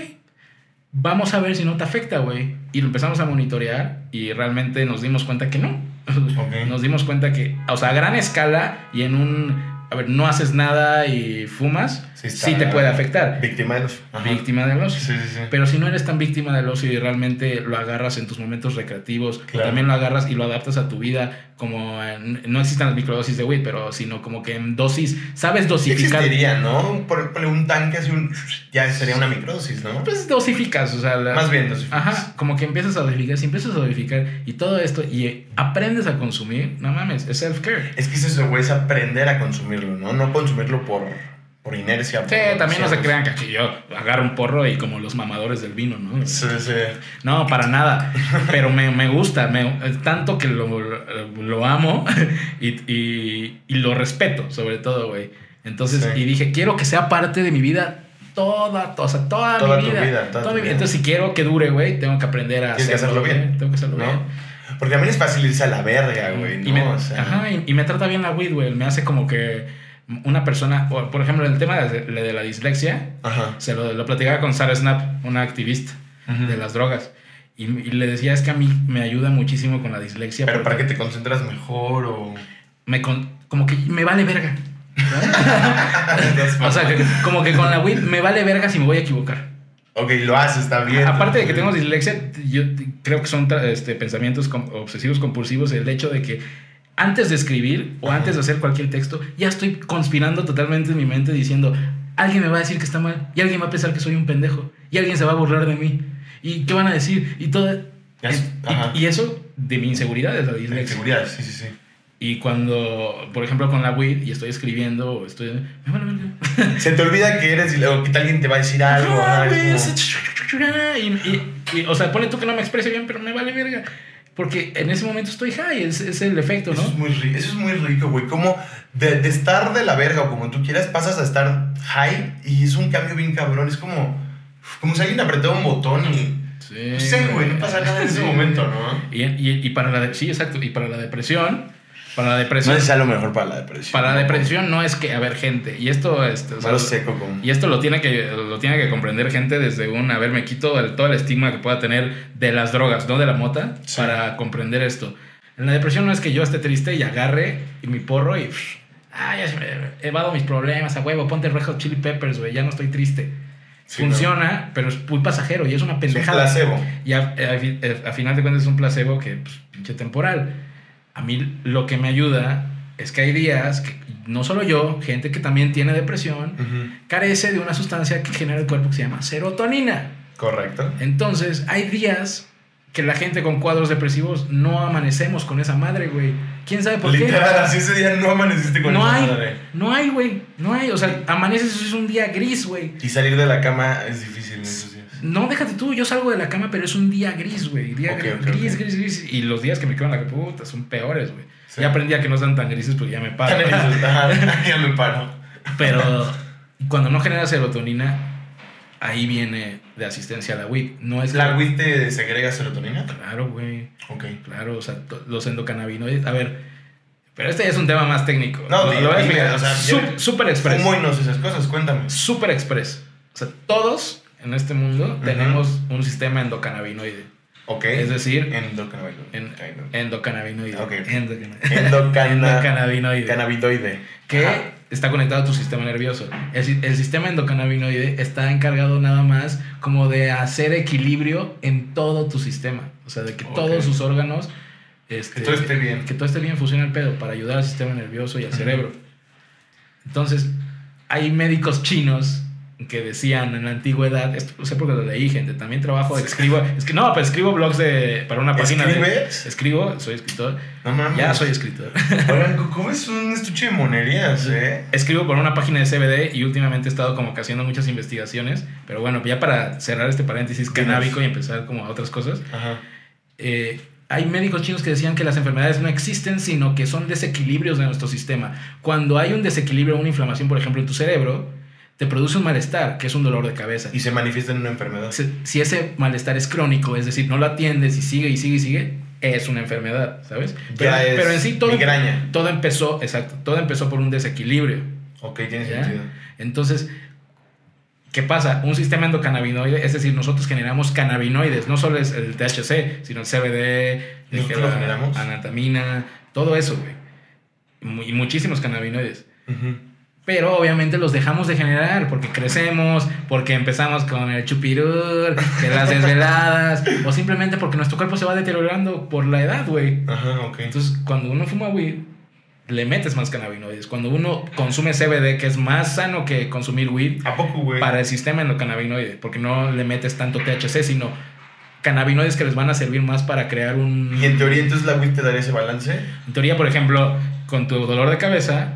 vamos a ver si no te afecta, güey. Y lo empezamos a monitorear y realmente nos dimos cuenta que no. Nos dimos cuenta que, o sea, a gran escala y en un, a ver, no haces nada y fumas, Sí sí, te puede afectar. Víctima de los. Ajá. Víctima del ocio. Sí, sí, sí. Pero si no eres tan víctima del ocio y realmente lo agarras en tus momentos recreativos, Claro. también lo agarras y lo adaptas a tu vida, como en- no existen las microdosis de weed, pero sino como que en dosis, sabes dosificar. existiría, ¿no? Por ponle un tanque así, un... ya sería una microdosis, ¿no? Pues dosificas, o sea, la- Más bien dosificas. Ajá, como que empiezas a dosificar, si empiezas a dosificar y todo esto y aprendes a consumir, no mames, es self-care. Es que es eso, güey, es aprender a consumirlo, ¿no? No consumirlo por, por inercia. Sí, también no se crean que aquí yo agarro un porro y como los mamadores del vino, ¿no? Sí, sí. No, para nada. Pero me, me gusta, me, tanto que lo, lo amo y, y- y lo respeto, sobre todo, güey. Entonces, Sí. y dije, quiero que sea parte de mi vida toda, to- o sea, toda, Toda mi tu vida. vida, toda tu mi vida. Entonces, si quiero que dure, güey, tengo que aprender a Tienes que hacerlo bien. Tengo que hacerlo ¿No? bien. Porque también es fácil irse a la verga, güey, ¿no? Y me, O sea, ajá, y, y me trata bien la weed, güey. Me hace como que una persona, por ejemplo, el tema de, de la dislexia, Ajá. se lo, lo platicaba con Sarah Snap, una activista de las drogas. Y, y le decía, es que a mí me ayuda muchísimo con la dislexia. Pero para que te concentras mejor o. me con- como que me vale verga. o sea, que- como que con la weed me vale verga si me voy a equivocar. Ok, lo haces, está bien. Aparte de que tengo dislexia, yo creo que son este, pensamientos obsesivos compulsivos el hecho de que antes de escribir o Ajá. antes de hacer cualquier texto, ya estoy conspirando totalmente en mi mente diciendo, alguien me va a decir que está mal y alguien va a pensar que soy un pendejo y alguien se va a burlar de mí. ¿Y qué van a decir? Y todo... Es- y, eso de mi inseguridad es la dislexia. Inseguridad, sí, sí, sí. Y cuando, por ejemplo, con la weed y estoy escribiendo o estoy... Me vale verga. Se te olvida que eres y luego que alguien te va a decir algo. Ah, y, y- y, o sea, pone tú que no me exprese bien, pero me vale verga. Porque en ese momento estoy high, es, es el efecto, Eso es ¿no? muy rico, eso es muy rico, güey. Como de, de estar de la verga o como tú quieras, pasas a estar high y es un cambio bien cabrón. Es como, como si alguien apretó un botón y. Sí, No sé, güey, no pasa nada en ese Sí. momento, ¿no? Y, y- y para la sí, exacto. Y para la depresión, para la depresión, sea lo mejor para la depresión. para la depresión no es que, a ver, gente, y esto, este, o sea, seco. Y esto lo tiene que, lo tiene que comprender gente desde un, a ver, me quito el- todo el estigma que pueda tener de las drogas, no de la mota, Sí. para comprender esto. En la depresión no es que yo esté triste y agarre y mi porro y, pff, ah, ya se me- evado mis problemas, a huevo, ponte Red Hot Chili Peppers, güey, ya no estoy triste. Sí, Funciona, pero es muy pasajero y es una Es un pendejada. placebo. Y a, a a final de cuentas es un placebo que, pues, pinche temporal. A mí lo que me ayuda es que hay días que no solo yo, gente que también tiene depresión, carece de una sustancia que genera el cuerpo que se llama serotonina. Correcto. Entonces, hay días que la gente con cuadros depresivos no amanecemos con esa madre, güey. ¿Quién sabe por Literal, qué? así ese día no amaneciste con No esa hay, madre. no hay, güey. No hay. O sea, amaneces es un día gris, güey. Y salir de la cama es difícil en esos días. No, déjate tú, yo salgo de la cama, pero es un día gris, güey. Día gris, gris, gris, gris. Y los días que me quedo en la puta son peores, güey. Sí. Ya aprendí a que no sean tan grises porque ya me paro. ya me paro. Pero cuando no genera serotonina, ahí viene de asistencia a la WIC. No es ¿La que- WIT te segrega serotonina? Claro, güey. Ok. Claro, o sea, los endocannabinoides. A ver, pero este ya es un tema más técnico. No, dime, lo voy a explicar. o sea, super express. Fumo y no esas cosas, cuéntame. Super express. O sea, todos en este mundo tenemos un sistema endocannabinoide. Ok. Es decir, Endocannabinoide. en- endocannabinoide. Ok. Endocana- Endocana- endocannabinoide. Cannabinoide. que Ajá. está conectado a tu sistema nervioso. El, si- el sistema endocannabinoide está encargado nada más como de hacer equilibrio en todo tu sistema. O sea, de que todos sus órganos... este, Que todo esté bien. Que todo esté bien, funciona el pedo para ayudar al sistema nervioso y al cerebro. Entonces, hay médicos chinos que decían en la antigüedad, esto lo sé porque lo leí, gente, también trabajo, escribo, es que no, pero escribo blogs de, para una página de... ¿Escribes? Escribo, soy escritor, No mames. ya soy escritor. Oigan, ¿cómo es un estuche de monerías, eh? Escribo por una página de CBD y últimamente he estado como que haciendo muchas investigaciones. Pero bueno, ya para cerrar este paréntesis canábico y empezar como a otras cosas. Ajá. eh, hay médicos chinos que decían que las enfermedades no existen, sino que son desequilibrios de nuestro sistema. Cuando hay un desequilibrio, una inflamación, por ejemplo, en tu cerebro, te produce un malestar, que es un dolor de cabeza. Y se manifiesta en una enfermedad. Si si ese malestar es crónico, es decir, no lo atiendes y sigue y sigue y sigue, es una enfermedad, ¿sabes? Pero, Ya es pero en sí todo, migraña. todo empezó, exacto, todo empezó por un desequilibrio. Ok, tiene ¿Ya? sentido. Entonces, ¿qué pasa? Un sistema endocannabinoide, es decir, nosotros generamos cannabinoides, no solo es el THC, sino el CBD, ¿Nosotros el- anatamina, todo eso, güey. Y muchísimos cannabinoides. Ujú. Pero obviamente los dejamos de generar porque crecemos, porque empezamos con el chupirur, que las desveladas, o simplemente porque nuestro cuerpo se va deteriorando por la edad, güey. Ajá, ok. Entonces, cuando uno fuma weed, le metes más cannabinoides. Cuando uno consume CBD, que es más sano que consumir weed, ¿A poco, güey? para el sistema endocannabinoide, porque no le metes tanto THC, sino cannabinoides que les van a servir más para crear un... Y en teoría, entonces la WIT te daría ese balance. En teoría, por ejemplo, con tu dolor de cabeza,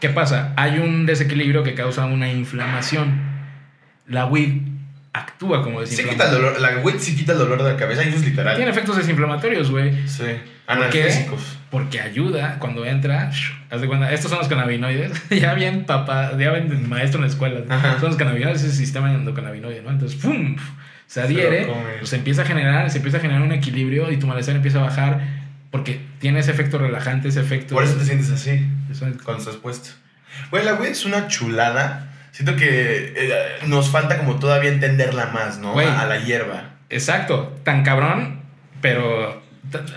¿qué pasa? Hay un desequilibrio que causa una inflamación. La weed actúa como Sí desinflamatorio. quita el dolor. La WIT sí quita el dolor de la cabeza. Eso es literal. Tiene efectos desinflamatorios, güey. Sí. Analgésicos. Porque ayuda cuando entra. Haz de cuenta, estos son los cannabinoides. ya bien, papá, ya ven maestro en la escuela. Ajá. Son los cannabinoides, ese sistema endocannabinoide, ¿no? Entonces, ¡pum! Se adhiere, pues se empieza a generar, se empieza a generar un equilibrio y tu malestar empieza a bajar porque tiene ese efecto relajante, ese efecto. Por eso te sientes así. eso es- Cuando estás puesto. Güey, la WIT es una chulada. Siento que eh, nos falta como todavía entenderla más, ¿no? Güey. A, la hierba. Exacto, tan cabrón, pero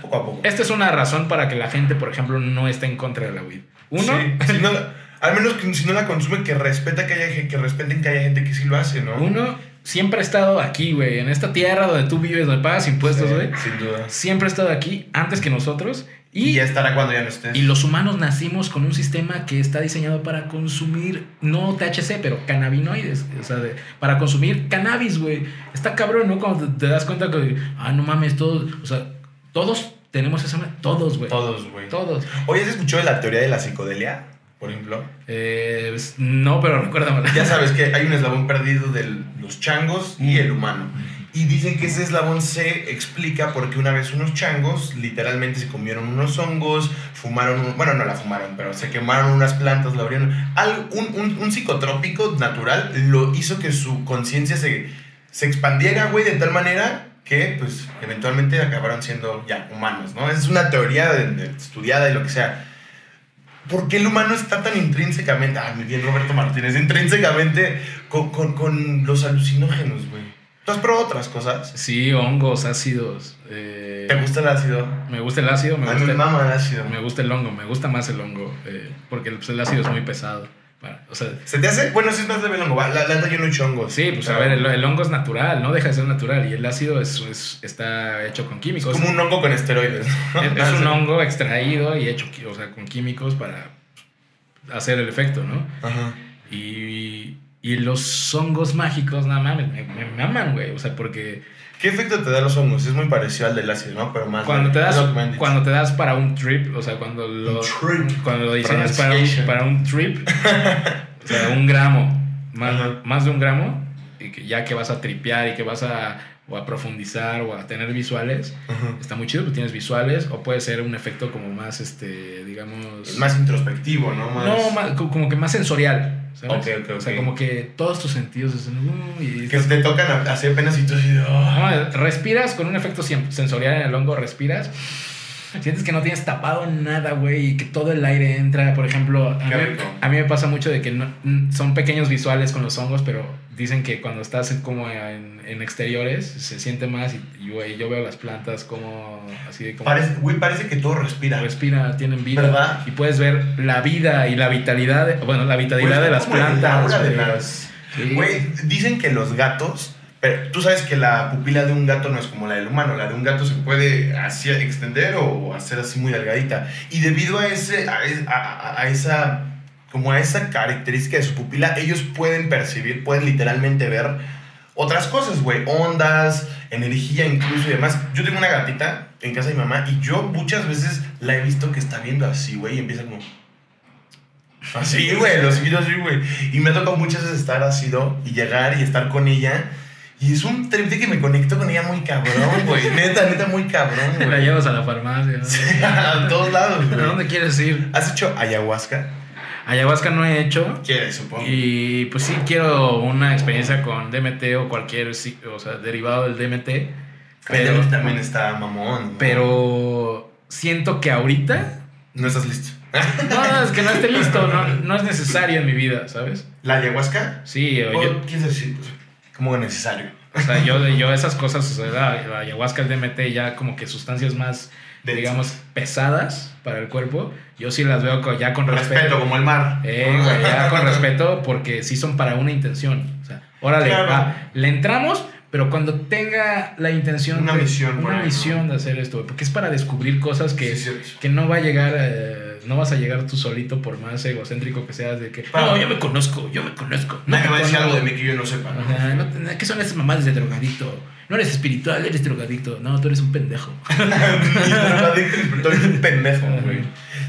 Poco a poco. esta es una razón para que la gente, por ejemplo, no esté en contra de la weed. Uno, Sí, si no al menos que si no la consume, que respeta que haya que respeten que haya gente que sí lo hace, ¿no? uno siempre ha estado aquí, güey, en esta tierra donde tú vives, donde pagas impuestos, Sí, güey. sin duda. Siempre ha estado aquí antes que nosotros Y, y, ya estará cuando ya no estés. y los humanos nacimos con un sistema que está diseñado para consumir, no THC, pero cannabinoides, o sea, de- para consumir cannabis, güey. Está cabrón, ¿no? Cuando te, das cuenta que, ah, no mames, todos, o sea, todos tenemos esa, todos, güey. Todos, güey. Todos. Oye, ¿has escuchado de la teoría de la psicodelia? Por ejemplo. Eh, pues, no, pero recuérdame. Ya sabes que hay un eslabón perdido de los changos y el humano. Y dicen que ese eslabón se explica porque una vez unos changos literalmente se comieron unos hongos, fumaron, un- bueno, no la fumaron, pero se quemaron unas plantas, la abrieron. Un, un- un psicotrópico natural lo hizo que su conciencia se, se expandiera, güey, de tal manera que, pues, eventualmente acabaron siendo ya humanos, ¿no? Es una teoría de- de- estudiada y lo que sea. ¿Por qué el humano está tan intrínsecamente, ah, muy bien Roberto Martínez, intrínsecamente con, con, con los alucinógenos, güey? ¿Tú has probado otras cosas? Sí, hongos, ácidos. eh, ¿Te gusta el ácido? me gusta el ácido, me A mí gusta me el, mama el ácido. me gusta el hongo, me gusta más el hongo, eh, porque pues, el ácido es muy pesado. Para- o sea, ¿Se te hace? Bueno, sí es más de hongo. La, la neta yo no he hecho hongos. sí, pues a ver, el, el hongo es natural, no deja de ser natural, y el ácido es, es- está hecho con Es químicos. como un hongo con esteroides. Es, es un hongo extraído y hecho o sea, con químicos para hacer el efecto, ¿no? Ajá. Y, y los hongos mágicos, nada más, me, me, me aman, güey. O sea, porque ¿Qué efecto te da los hongos? Es muy parecido al del ácido, ¿no? Pero más. cuando te das, cuando te das para un trip, o sea, cuando lo, trip. cuando lo diseñas para un, para un trip, o sea, un gramo, más, más de un gramo, y que ya que vas a tripear y que vas a, o a profundizar o a tener visuales, Ajá. está muy chido, porque tienes visuales, o puede ser un efecto como más, este, digamos... Más introspectivo, ¿no? Más... No, más- co- como que más sensorial, ¿sabes? Ok, ok, O sea, como que todos tus sentidos dicen, "Uh", y Que te tocan así apenas y tú así "Oh". No, respiras con un efecto sensorial en el hongo, respiras. Sientes que no tienes tapado nada, güey, y que todo el aire entra. Por ejemplo, a mí, rico. a mí me pasa mucho de que no- son pequeños visuales con los hongos, pero dicen que cuando estás como en, en exteriores se siente más. Y, güey, yo veo las plantas como así de como. Parece, güey, parece que todo respira. Respira, tienen vida. ¿Verdad? Y puedes ver la vida y la vitalidad, de- bueno, la vitalidad de las plantas. aura de güey. las- Sí. Güey, dicen que los gatos, pero tú sabes que la pupila de un gato no es como la del humano, la de un gato se puede así extender o hacer así muy delgadita. Y debido a ese, a, es- a- a- a esa, como a esa característica de su pupila, ellos pueden percibir, pueden literalmente ver otras cosas, güey, ondas, energía incluso y demás. Yo tengo una gatita en casa de mi mamá y yo muchas veces la he visto que está viendo así, güey, y empieza como... Así, güey, los videos güey. Y me ha tocado muchas veces estar así, ¿no? Y llegar y estar con ella. Y es un trip de que me conecto con ella muy cabrón, güey. Neta, neta, muy cabrón, La güey. llevas a la farmacia. ¿no? Sí, a todos lados, ¿A güey. dónde quieres ir? ¿Has hecho ayahuasca? Ayahuasca no he hecho. Quieres, supongo. Y pues sí quiero una experiencia con DMT o cualquier o sea, derivado del DMT. Pero también está mamón. ¿no? pero siento que ahorita. No estás listo. No, es que no esté listo, no, no es necesario en mi vida, ¿sabes? ¿La ayahuasca? Sí, o ¿O yo, ¿Qué es decir? Como necesario. o sea, yo, yo esas cosas, o sea, la, la ayahuasca, el DMT, ya como que sustancias más, digamos, pesadas para el cuerpo, yo sí las veo ya con respeto. Respeto, como el mar. Eh, güey, ya con respeto, porque sí son para una intención. O sea, órale, Claro. va, le entramos, pero cuando tenga la intención, Una de- misión una ahí, misión ¿no? de hacer esto, porque es para descubrir cosas que, Sí, que no va a llegar, eh, no vas a llegar tú solito por más egocéntrico que seas de que, no, yo me conozco, yo me conozco. No Nadie te va a decir conozco". algo de mí que yo no sepa. ¿no? Ajá, no te- ¿Qué son esas mamadas de drogadicto? No eres espiritual, eres drogadicto. No, tú eres un pendejo. Drogadicto y espiritual es un pendejo, güey.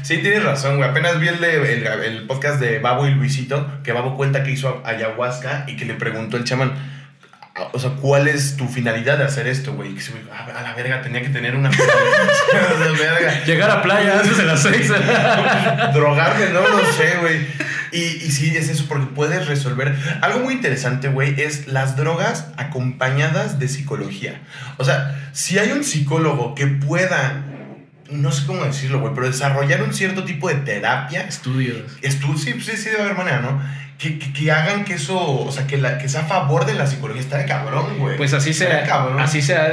Sí, tienes razón, güey. Apenas vi el, de- el, el podcast de Babo y Luisito, que Babo cuenta que hizo ayahuasca y que le preguntó el chamán, o sea, ¿cuál es tu finalidad de hacer esto, güey? "Ah, a la verga, tenía que tener una verga. Llegar a playa antes de las seis. Drogarme, no lo sé, güey. Y, y sí, es eso, porque puedes resolver. Algo muy interesante, güey, es las drogas acompañadas de psicología. O sea, si hay un psicólogo que pueda no sé cómo decirlo, güey, pero desarrollar un cierto tipo de terapia. Estudios. Estu sí, sí, sí, debe haber manera, ¿no? Que, que, que hagan que eso, o sea, que, la, que sea a favor de la psicología. Está de cabrón, güey. Pues así se, de cabrón. así se ha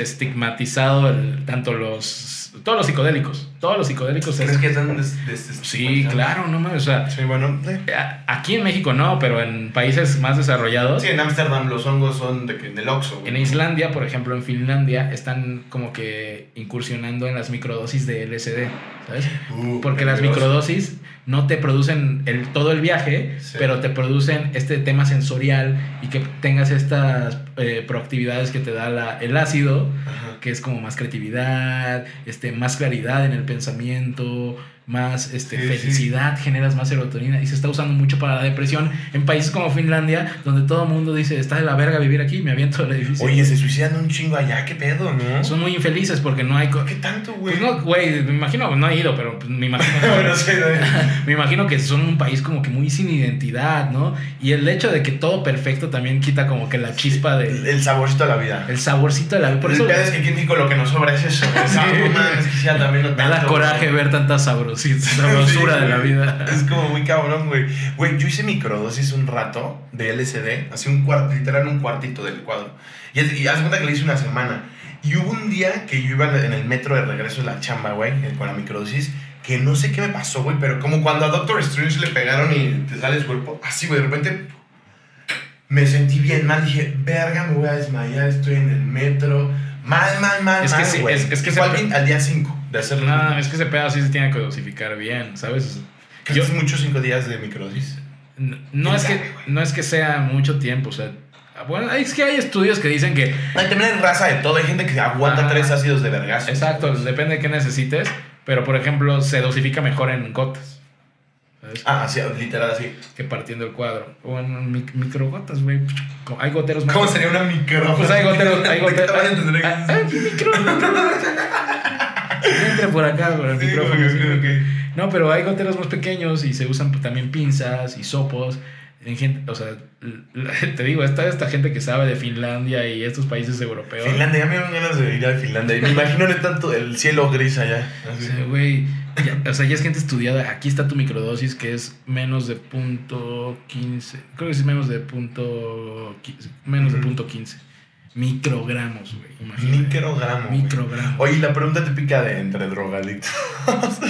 desestigmatizado el- tanto los todos los psicodélicos. Todos los psicodélicos es- ¿Crees que están des, des- Sí, claro, no mames. O sea, Sí, bueno. sí. a- aquí en México no, pero en países más desarrollados. Sí, en Ámsterdam los hongos son de, que- del Oxxo, güey. En Islandia, por ejemplo, en Finlandia, están como que incursionando en las microdosis de LSD, ¿sabes? Uh, Porque las microdosis no te producen el, todo el viaje, Sí. pero te producen este tema sensorial y que tengas estas eh, proactividades que te da la- el ácido, Ajá. que es como más creatividad, este, más claridad en el pensamiento, más este, Sí, sí. felicidad, generas más serotonina y se está usando mucho para la depresión en países como Finlandia, donde todo el mundo dice, está de la verga vivir aquí, me aviento del edificio. Oye, se suicidan un chingo allá, qué pedo, ¿no? Son muy infelices porque no hay... ¿Qué tanto, güey? Pues no, güey, me imagino, no he ido, pero pues, me imagino... bueno, sí, güey. Me imagino que son un país como que muy sin identidad, ¿no? Y el hecho de que todo perfecto también quita como que la chispa de... el saborcito de la vida. El saborcito de la vida. Por el eso es que aquí en México lo que nos sobra es eso. Sí. No que ya también no me da tanto, coraje ver tanta sabrosi- sabrosura Sí, de la vida. Es como muy cabrón, güey. Güey, yo hice microdosis un rato de LSD, así un cuarto, literal un cuartito del cuadro. Y, y haz cuenta que le hice una semana. Y hubo un día que yo iba en el metro de regreso de la chamba, güey, eh, con la microdosis, que no sé qué me pasó, güey, pero como cuando a Doctor Strange le pegaron y te sale el cuerpo, así, güey, de repente me sentí bien mal. Dije, verga, me voy a desmayar, estoy en el metro. Mal, mal, mal, Es que mal, sí, güey. es- es que al, día 5 de hacerlo. No, es que ese pedo sí se tiene que dosificar bien, ¿sabes? Que Yo- es muchos 5 días de microdosis. No, no es que, no es que sea mucho tiempo, o sea... Bueno, es que hay estudios que dicen que Ay, también hay raza de todo. Hay gente que aguanta Ah. tres ácidos de vergazo. Exacto, depende de qué necesites, pero por ejemplo se dosifica mejor en gotas. ¿Sabes? Ah, así, literal así. Que partiendo el cuadro. O en mic- microgotas, güey. Hay goteros más. ¿Cómo sería una micro? Pues hay goteros. Hay ¿De qué goteros. Ah, micro. Entre por acá, por el Sí, micrófono. sí. No, pero hay goteros más pequeños y se usan también pinzas y sopos. En gente, o sea, te digo, está esta gente que sabe de Finlandia y estos países europeos. Finlandia, ya me dan ganas de ir a Finlandia. Y me imagino tanto el cielo gris allá. O Así. sea, güey, ya- o sea, ya es gente estudiada. Aquí está tu microdosis que es menos de punto 15. Creo que es menos de punto 15, menos de punto 15. Microgramos, güey. imagínate. Microgramo. Microgramo. Oye, la pregunta típica de entre drogadictos.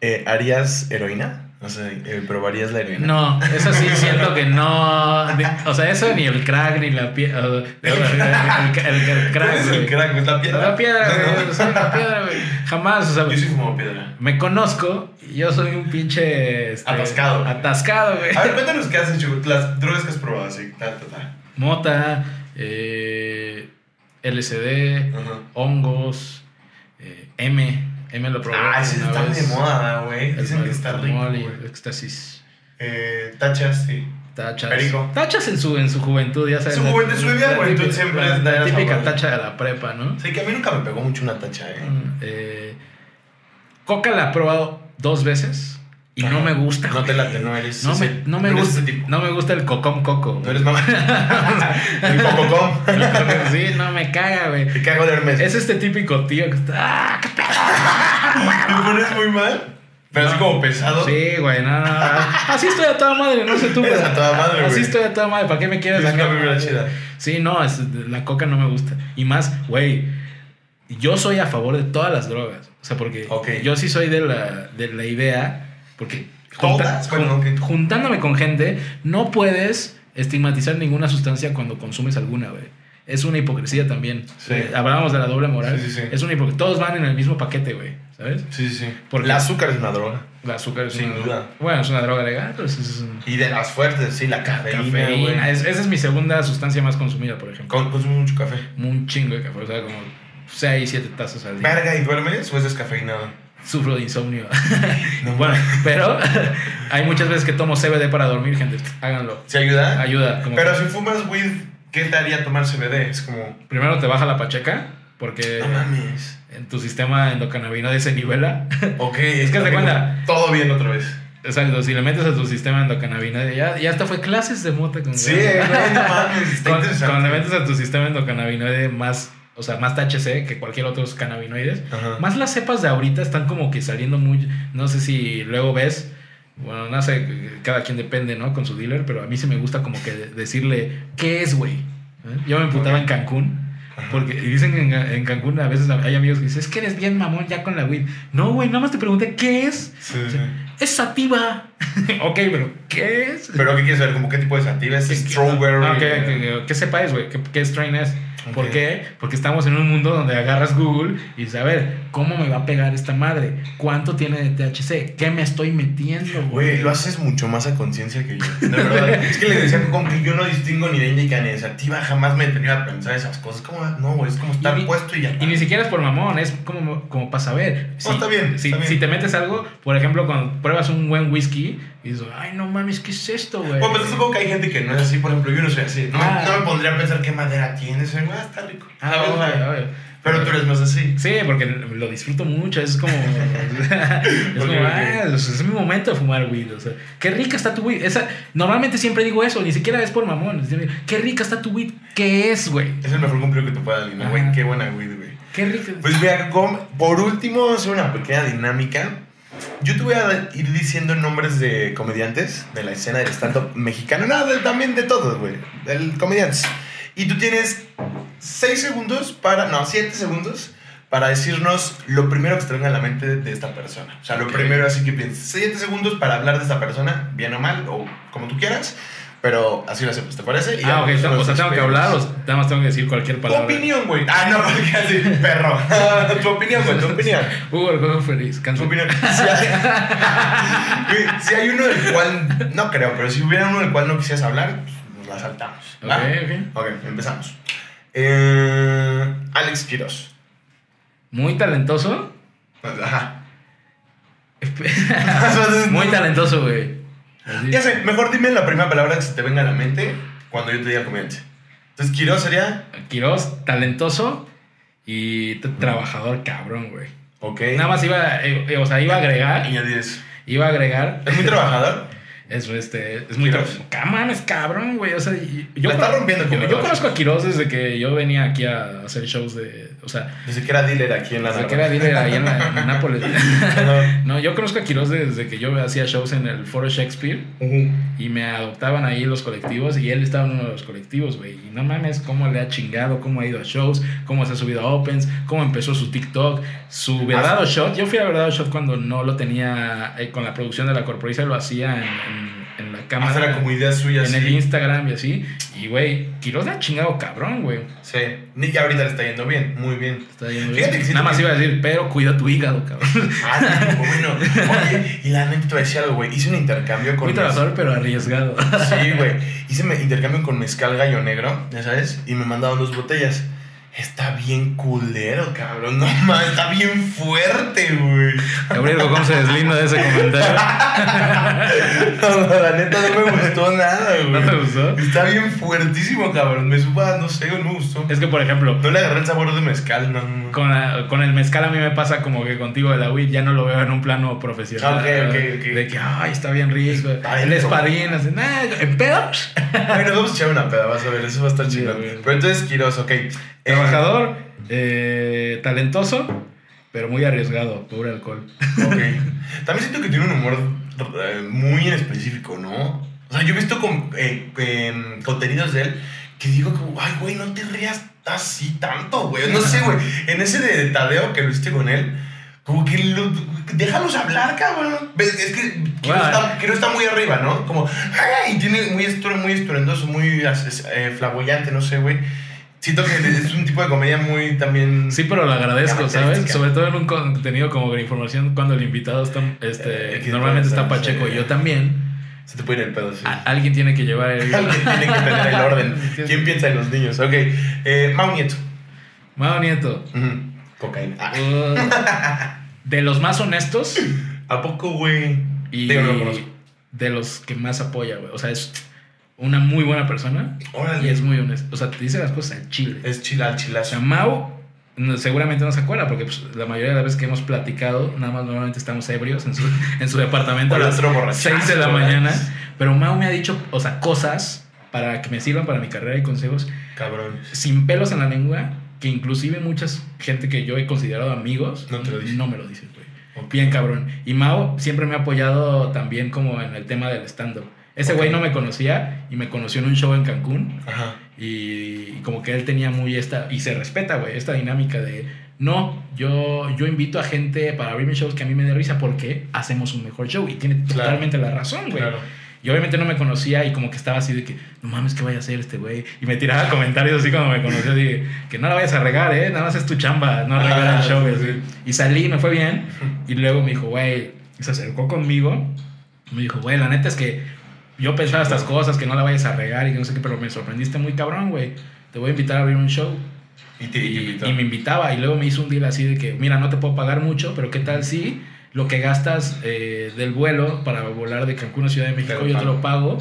eh, ¿Harías heroína? O sea, eh, ¿probarías la heroína? No, eso sí siento que no. o sea, eso ni el crack ni la piedra. El, el- el- el crack. ¿Cuál es el crack? ¿Es la piedra? La piedra, güey. sí, la piedra, güey. Jamás, o sea, Yo sí fumo piedra. me conozco y yo soy un pinche. este, Atascado. Atascado, güey. A ver, cuéntanos qué has hecho. Las drogas que has probado, así. Ta, ta, ta. Mota, eh, Ajá. hongos, eh, M. M lo probé. Ah, ese está de moda, güey. Dicen que está rico. éxtasis. Eh, tachas, sí. Tachas. Perico. Tachas en su, en su juventud, ya sabes. Su juventud, su vida, güey, tú siempre la- típica tacha de la prepa, ¿no? Sí, que a mí nunca me pegó mucho una tacha, eh. Mm, eh, Coca la he probado dos veces y no me gusta. No te late, no eres No ese- me, no me no gusta. No me gusta el cocom coco. No eres mamá. El cococom. sí, no me caga, güey. Te cago de Hermes. Es este típico tío que está. ¡Ah, qué ¿Te pones muy mal? Pero así No. como pesado. Sí, güey, no, no. Así estoy a toda madre, no sé tú. Eres a toda madre, Así güey. estoy a toda madre, ¿para qué me quieres Es una chida. Sí, no, es- la coca no me gusta. Y más, güey, yo soy a favor de todas las drogas. O sea, porque yo sí soy de la, de la idea, porque juntándome con gente, no puedes estigmatizar ninguna sustancia cuando consumes alguna, güey. Es una hipocresía también. Sí. Eh, hablábamos de la doble moral. Sí, sí. Es una hipocresía. Todos van en el mismo paquete, güey. ¿Sabes? Sí, sí, sí. Porque- El azúcar es una droga. El azúcar es Sin una duda. Bueno, es una droga legal, pero es, un- Y de las fuertes, sí, la cafeína, cafeína. güey. Es- esa es mi segunda sustancia más consumida, por ejemplo. Con- Consumo mucho café. Un chingo de café, o sea, como 6, 7 tazas al día. Verga, ¿y duermes o es descafeinado? Sufro de insomnio. No, bueno, pero hay muchas veces que tomo CBD para dormir, gente. Háganlo. ¿Se ayuda? Ayuda. Como Pero que si fumas weed, ¿qué te haría tomar CBD? Es como... Primero te baja la pacheca, porque No mames. en tu sistema endocannabinoide se nivela. Ok, Es que te cuenta. Todo bien otra vez. Exacto, si le metes a tu sistema endocannabinoide, ya, ya hasta fue clases de mota con Sí, no mames. Está Cuando, interesante. cuando le metes a tu sistema endocannabinoide más o sea, más THC que cualquier otro cannabinoides. Ajá. Más las cepas de ahorita están como que saliendo muy. No sé si luego ves. Bueno, no sé, cada quien depende, ¿no? Con su dealer, pero a mí sí me gusta como que decirle, ¿qué es, güey? ¿Eh? Yo me emputaba en Cancún. Porque dicen en, en Cancún a veces hay amigos que dicen, es que eres bien mamón ya con la weed. No, güey, nada más te pregunté, ¿qué es? Sí, sí. Es sativa. ok, pero ¿qué es? Pero ¿qué quieres saber? ¿Cómo qué tipo de sativa es? Strawberry. No, que, que, que sepáis, güey, ¿qué, qué strain es. ¿Por qué? Porque estamos en un mundo donde agarras Google y dices, a ver, ¿cómo me va a pegar esta madre? ¿Cuánto tiene de THC? ¿Qué me estoy metiendo, Güey, lo haces mucho más a conciencia que yo. De verdad. es que le decía como que yo no distingo ni de indica ni de sativa. Jamás me he tenido a pensar esas cosas. Como, no, güey, es como estar Y puesto y ya. Y ni siquiera es por mamón, es como, como para saber. No, está bien, Si, está bien. si te metes algo, por ejemplo, cuando pruebas un buen whisky y dices, ay, no mames, ¿qué es esto, güey? Bueno, pues supongo que hay gente que no es así. Por ejemplo, yo no soy así. No, Ah. no me pondría a pensar qué madera tiene. Soy, ah, está rico. Ah, ¿Sabes? obvio, obvio. Pero tú eres más así. Sí, porque lo disfruto mucho, es como... es como, ah, es, mi momento de fumar weed, o sea, qué rica está tu weed. Esa, normalmente siempre digo eso, ni siquiera es por mamón. Qué rica está tu weed, ¿qué es, güey? Es el mejor cumplido que te pueda dar alguien. Güey, qué buena weed, güey. Qué rica. Pues mira, por último, vamos a hacer una pequeña dinámica. Yo te voy a ir diciendo nombres de comediantes de la escena del stand-up mexicano. No, de- también de todos, güey. Del comediantes. Y tú tienes 6 segundos para. No, 7 segundos para decirnos lo primero que se te venga a la mente de esta persona. O sea, lo Ok. primero así que pienses. 7 segundos para hablar de esta persona, bien o mal, o como tú quieras. Pero así lo hacemos, ¿te parece? Y ah, ok, o sea, tengo que hablar o nada más tengo que decir cualquier Tu palabra. opinión, güey. Ah, no, porque así, perro. tu opinión, güey, tu opinión. Hugo el juego feliz, Tu canción. opinión. Si hay, Güey, si hay uno del cual, no creo, pero si hubiera uno del cual no quisieras hablar, pues nos la saltamos. Ok, ¿va? ok. Ok, empezamos. Eh, Alex Quiroz. Muy talentoso. Ajá. Muy talentoso, güey. Así. Ya sé, mejor dime la primera palabra que se te venga a la mente cuando yo te diga comediante. Entonces, Quiroz sería. Quiroz, talentoso y trabajador cabrón, güey. Ok. Nada más iba, eh, eh, o sea, iba a agregar, iba a agregar. Es muy trabajador. Es, este, es muy. Caman, es cabrón, güey. O sea, yo, La está rompiendo yo, yo conozco a Quiroz desde que yo venía aquí a hacer shows de. O sea, Desde que era dealer aquí en la desde que era dealer ahí en, la- en Nápoles. No, yo conozco a Quiroz desde que yo hacía shows en el Foro Shakespeare. Y me adoptaban ahí los colectivos y él estaba en uno de los colectivos, güey. Y no mames cómo le ha chingado, cómo ha ido a shows, cómo se ha subido a Opens, cómo empezó su TikTok, su verdadero shot. Yo fui a verdadero shot cuando no lo tenía eh, con la producción de la corporación, lo hacía en, en- en la Más cámara, suya, en el. Instagram y así. Y, güey, Quiroz ha chingado cabrón, güey. Sí. Ya ahorita le está yendo bien, muy bien. Está yendo Fíjate bien. que siento Nada más iba a decir, pero cuida tu hígado, cabrón. Ah, sí, bueno. Oye, y la neta te voy a decir algo, güey. Hice un intercambio con. Muy trabajador, pero arriesgado. Sí, güey. Hice un intercambio con mezcal gallo negro, ya sabes, y me mandaron dos botellas. Está bien culero, cabrón. No más, está bien fuerte, güey. Gabriel ¿cómo se deslinda de ese comentario? No, la neta no me gustó nada, ¿No te güey. gustó? Está bien fuertísimo, cabrón. Me suba, no sé, no me gustó. Es que, por ejemplo, No le agarré el sabor de mezcal, no. no. con, la- con el mezcal a mí me pasa como que contigo de la weed ya no lo veo en un plano profesional. Ok, ok, ok. De que, ay, está bien rico. Está el espadín, así, nah, en pedos. Ay, nos vamos a echar una peda, vas a ver, eso va a estar chido. güey. Pero entonces, Quiroz, ok. Eh, Trabajador, eh, talentoso, pero muy arriesgado, pobre alcohol. Ok. También siento que tiene un humor eh, muy en específico, ¿no? O sea, yo he visto con, eh, em, contenidos de él que digo como, ay, güey, no te rías así tanto, güey. No sé, güey. En ese de Tadeo que lo hiciste con él, como que lo- déjalos hablar, cabrón. Es que Kiro, Bueno. está, Kiro está muy arriba, ¿no? Como, ay, y tiene muy, estor- muy estruendoso, muy eh, flamboyante, no sé, güey. Siento que es un tipo de comedia muy también... Sí, pero lo agradezco, ¿sabes? Sobre todo en un contenido como de información cuando el invitado está, Eh, este, que normalmente está Pacheco sí. y yo también. Se te puede ir el pedo, sí. Alguien tiene que llevar el... Alguien tiene que tener el orden. ¿Quién piensa en los niños? Ok. Eh, Mau Nieto. Mao Nieto. Ujú. Cocaína. Ah. uh, de los más honestos ¿A poco, güey? y Digo, no lo conozco. de los que más apoya, güey. O sea, es una muy buena persona Órale. y es muy honesto. O sea, te dice las cosas al chile. Es chila, O chilazo. sea, Mau no- seguramente no se acuerda porque pues, la mayoría de las veces que hemos platicado, nada más normalmente estamos ebrios en su, en su departamento a Por las otro borrachazo, 6 de la mañana. Pero Mau me ha dicho, o sea, cosas para que me sirvan para mi carrera y consejos Cabrón. sin pelos en la lengua que inclusive mucha gente que yo he considerado amigos No te lo dicen. no me lo dicen, güey. Ok. Bien cabrón. Y Mao siempre me ha apoyado también como en el tema del stand-up. Ese güey no me conocía y me conoció en un show en Cancún. Ajá. Y, y como que él tenía muy esta, y se respeta, güey, esta dinámica de, no, yo, yo invito a gente para abrirme shows que a mí me dé risa porque hacemos un mejor show. Y tiene Claro. totalmente la razón, güey. Claro. Y obviamente no me conocía y como que estaba así de que, no mames, ¿qué vaya a hacer este güey? Y me tiraba comentarios así como me conoció, dije, que no la vayas a regar, ¿eh? Nada más es tu chamba, no regar Ah, el show. sí, así. sí. Y salí, me fue bien. Y luego me dijo, güey, se acercó conmigo. Me dijo, güey, la neta es que yo pensaba estas cosas, que no la vayas a regar y que no sé qué, pero me sorprendiste muy cabrón, güey. Te voy a invitar a abrir un show. Y te, y me invitaba y luego me hizo un deal así de que, mira, no te puedo pagar mucho, pero ¿qué tal si lo que gastas eh, del vuelo para volar de Cancún a Ciudad de México yo te lo pago.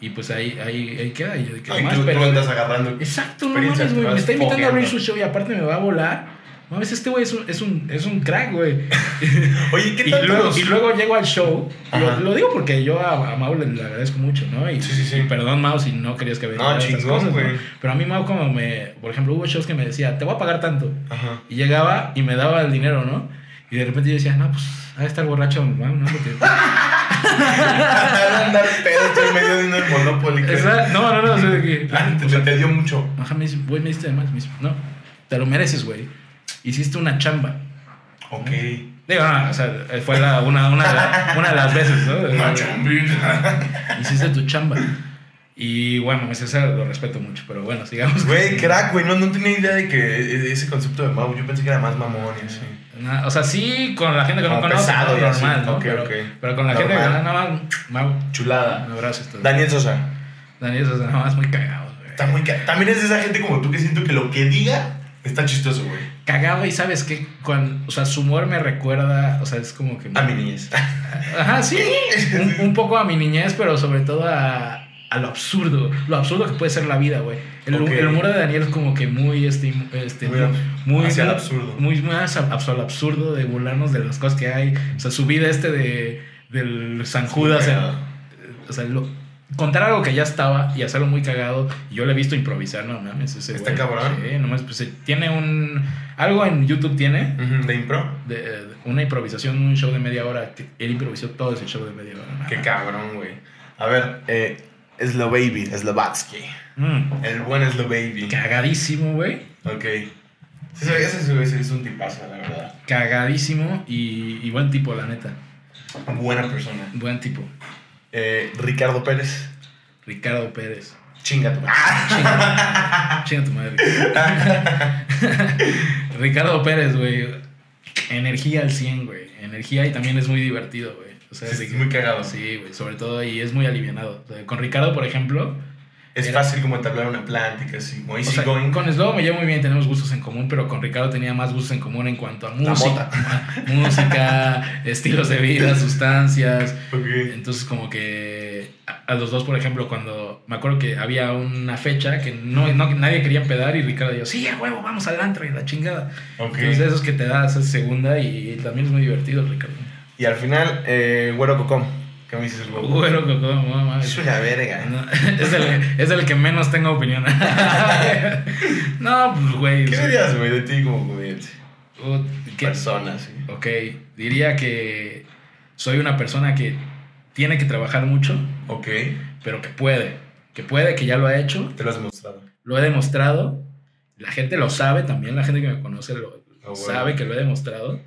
Y pues ahí, ahí, ahí queda. Y yo de que, Ay, "Más, tú, tú pero- andas agarrando. Exacto, no mames, güey. Me está invitando a abrir su show y aparte me va a volar. Mames, este güey es un, es, un, es un crack, güey. Oye, ¿qué Y tal luego, los- y luego llego al show. Lo, lo digo porque yo a, a Mau le, le agradezco mucho, ¿no? Y, Sí, sí, sí. y perdón, Mau, si no querías que No, vea estas chingón, cosas, ¿no? güey. Pero a mí, Mau, como me. Por ejemplo, hubo shows que me decía, te voy a pagar tanto. Ajá. Y llegaba y me daba el dinero, ¿no? Y de repente yo decía, no, pues, ha de estar borracho, Mau, ¿no? Porque. andar pedo, estoy medio de el Monopoly. no, no, no, o sea, que. Ah, te, te- te dio mucho. Ajá, me dice, güey, me diste de más. Me dice, no, te lo mereces, güey. Hiciste una chamba. Ok. Digo, no, o sea, fue la- una, una, de la- una de las veces, ¿no? No. Hiciste tu chamba. Y bueno, pues ese lo respeto mucho, pero bueno, sigamos. Güey, crack, güey. No, no tenía idea de que ese concepto de Mau. Yo pensé que era más mamón y así. Na- o sea, sí, con la gente que no Como conoce, pesado ¿no? y así. normal, ¿no? Ok, pero, ok. pero con la gente que Normal. no, nada más, Mau, Chulada. un abrazo. Esto. Daniel Sosa. Daniel, es nada más muy cagado, güey. Está muy ca- También es de esa gente como tú que siento que lo que diga está chistoso, güey. Cagado y sabes que, cuando, o sea, su humor me recuerda, o sea, es como que... A mi niñez. Ajá, sí, un, un poco a mi niñez, pero sobre todo a, a lo absurdo, lo absurdo que puede ser la vida, güey. El, humor de Daniel es como que muy, este, este, Muy muy, hacia el absurdo. muy más el absurdo de burlarnos de las cosas que hay. O sea, su vida este de, del San Judas, cagado. o sea, lo- contar algo que ya estaba y hacerlo muy cagado. Y yo le he visto improvisar, no mames, ese Está güey. cabrón. Sí, nomás, pues eh, tiene un, algo en YouTube tiene, ¿De impro? de, de una improvisación, un show de media hora, que él improvisó todo ese show de media hora. Qué cabrón, güey. A ver, eh, Slobaby, Slovatsky. Mm, El buen Slobaby. cagadísimo, güey. Ok. Ese, ese, ese es un tipazo, la verdad. Cagadísimo y, y buen tipo, la neta. Buena persona. Buen tipo. Eh, Ricardo Pérez. Ricardo Pérez. Chinga tu Chinga, chinga tu madre. Ricardo Pérez, güey. Energía al 100, güey. Energía y también es muy divertido, güey. O sea, Es muy cagado. Sí, güey. Sobre todo y es muy alivianado. O sea, con Ricardo, por ejemplo. Es Era- fácil como entablar una plática, así, como o easy sea, going. con Slow me llevo muy bien, tenemos gustos en común, pero con Ricardo tenía más gustos en común en cuanto a música, música, estilos de vida, sustancias. Entonces, como que a, a los dos, por ejemplo, cuando me acuerdo que había una fecha que no, no- nadie quería empedar y Ricardo dijo, sí, a huevo, vamos al antro y la chingada. Ok. Entonces, esos que te da esa segunda y también es muy divertido, Ricardo. Y al final, eh, Güero Cocom. ¿Qué me dices. Es una verga. No, es, el, es el que menos tengo opinión. no, pues, güey. ¿Qué dirías, güey, de ti como comediante? uh, ¿qué- Persona, sí. Ok, diría que soy una persona que tiene que trabajar mucho, Ok. pero que puede. Que puede, que ya lo ha hecho. Te lo has demostrado. lo he demostrado. La gente lo sabe también, la gente que me conoce lo Ah, bueno. sabe que lo he demostrado.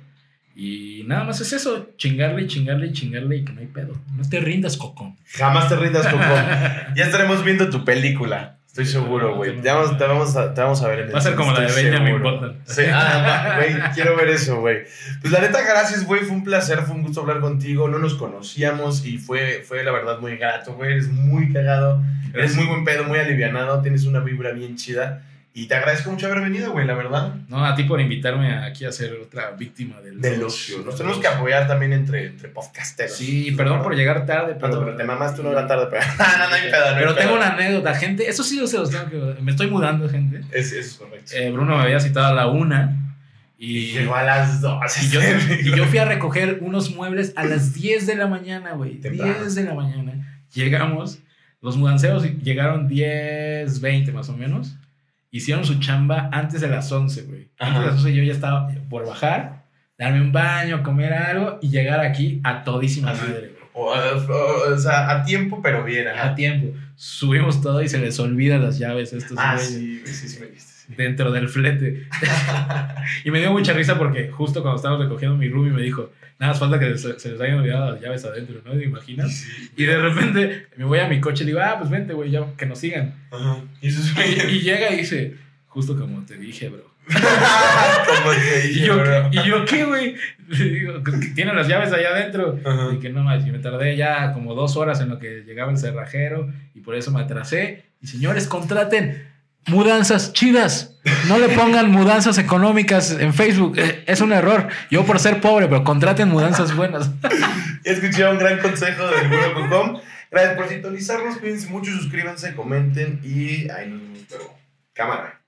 Y nada más es eso, chingarle, chingarle, chingarle y que no hay pedo. No te rindas, Coco. Jamás te rindas, Coco. ya estaremos viendo tu película. Estoy seguro, güey. Ya vamos, te, vamos a, te vamos a ver en el Va a ser como la de Benjamin. Button. Sí, ah, güey, quiero ver eso, güey. Pues la neta, gracias, güey. Fue un placer, fue un gusto hablar contigo. No nos conocíamos y fue, fue la verdad muy grato, güey. Eres muy cagado. Eres muy buen pedo, muy alivianado. Tienes una vibra bien chida. Y te agradezco mucho haber venido, güey, la verdad. No, a ti por invitarme aquí a ser otra víctima del, Del ocio. Nos tenemos que apoyar también entre, entre podcasteros. Sí, perdón por llegar tarde, Pero, pero. pero te mamaste una hora tarde, pero. no, no, no hay pedo, no hay Pero tengo pedo. una anécdota, gente. Eso sí, se los tengo que. Me estoy mudando, gente. Es, es correcto. Eh, Bruno me había citado a la una. y Y, llegó a las dos. Y yo, y yo fui a recoger unos muebles a las 10 de la mañana, güey. Temprano. 10 de la mañana. Llegamos, los mudanceros llegaron 10, 20 más o menos. Hicieron su chamba antes de las 11, güey. Antes Ajá. de las 11 yo ya estaba por bajar, darme un baño, comer algo y llegar aquí a todísima madre. O, o- o sea, a tiempo, pero bien. A tiempo. Subimos todo y se les olvidan las llaves a estos Ah, sí, sí, sí, dentro del flete. y me dio mucha risa porque justo cuando estábamos recogiendo mi roomie me dijo, nada más falta que se, se les hayan olvidado las llaves adentro, ¿no? ¿Te imaginas? Sí. Y de repente me voy a mi coche y le digo, ah, pues vente, güey, ya que nos sigan. Ajá. Y llega y dice, justo como te dije, bro. Como te Y yo, bro. ¿y yo qué, güey? Le digo, que tienen las llaves allá adentro. Ajá. Y que no más, y me tardé ya como dos horas en lo que llegaba el cerrajero y por eso me atrasé. Y señores, contraten mudanzas chidas. No le pongan mudanzas económicas en Facebook. Eh, Es un error. Yo por ser pobre, pero contraten mudanzas buenas. Ya escucharon un gran consejo del Burro.com. Gracias por sintonizarnos. Cuídense mucho, suscríbanse, comenten y ahí nos vemos. Cámara.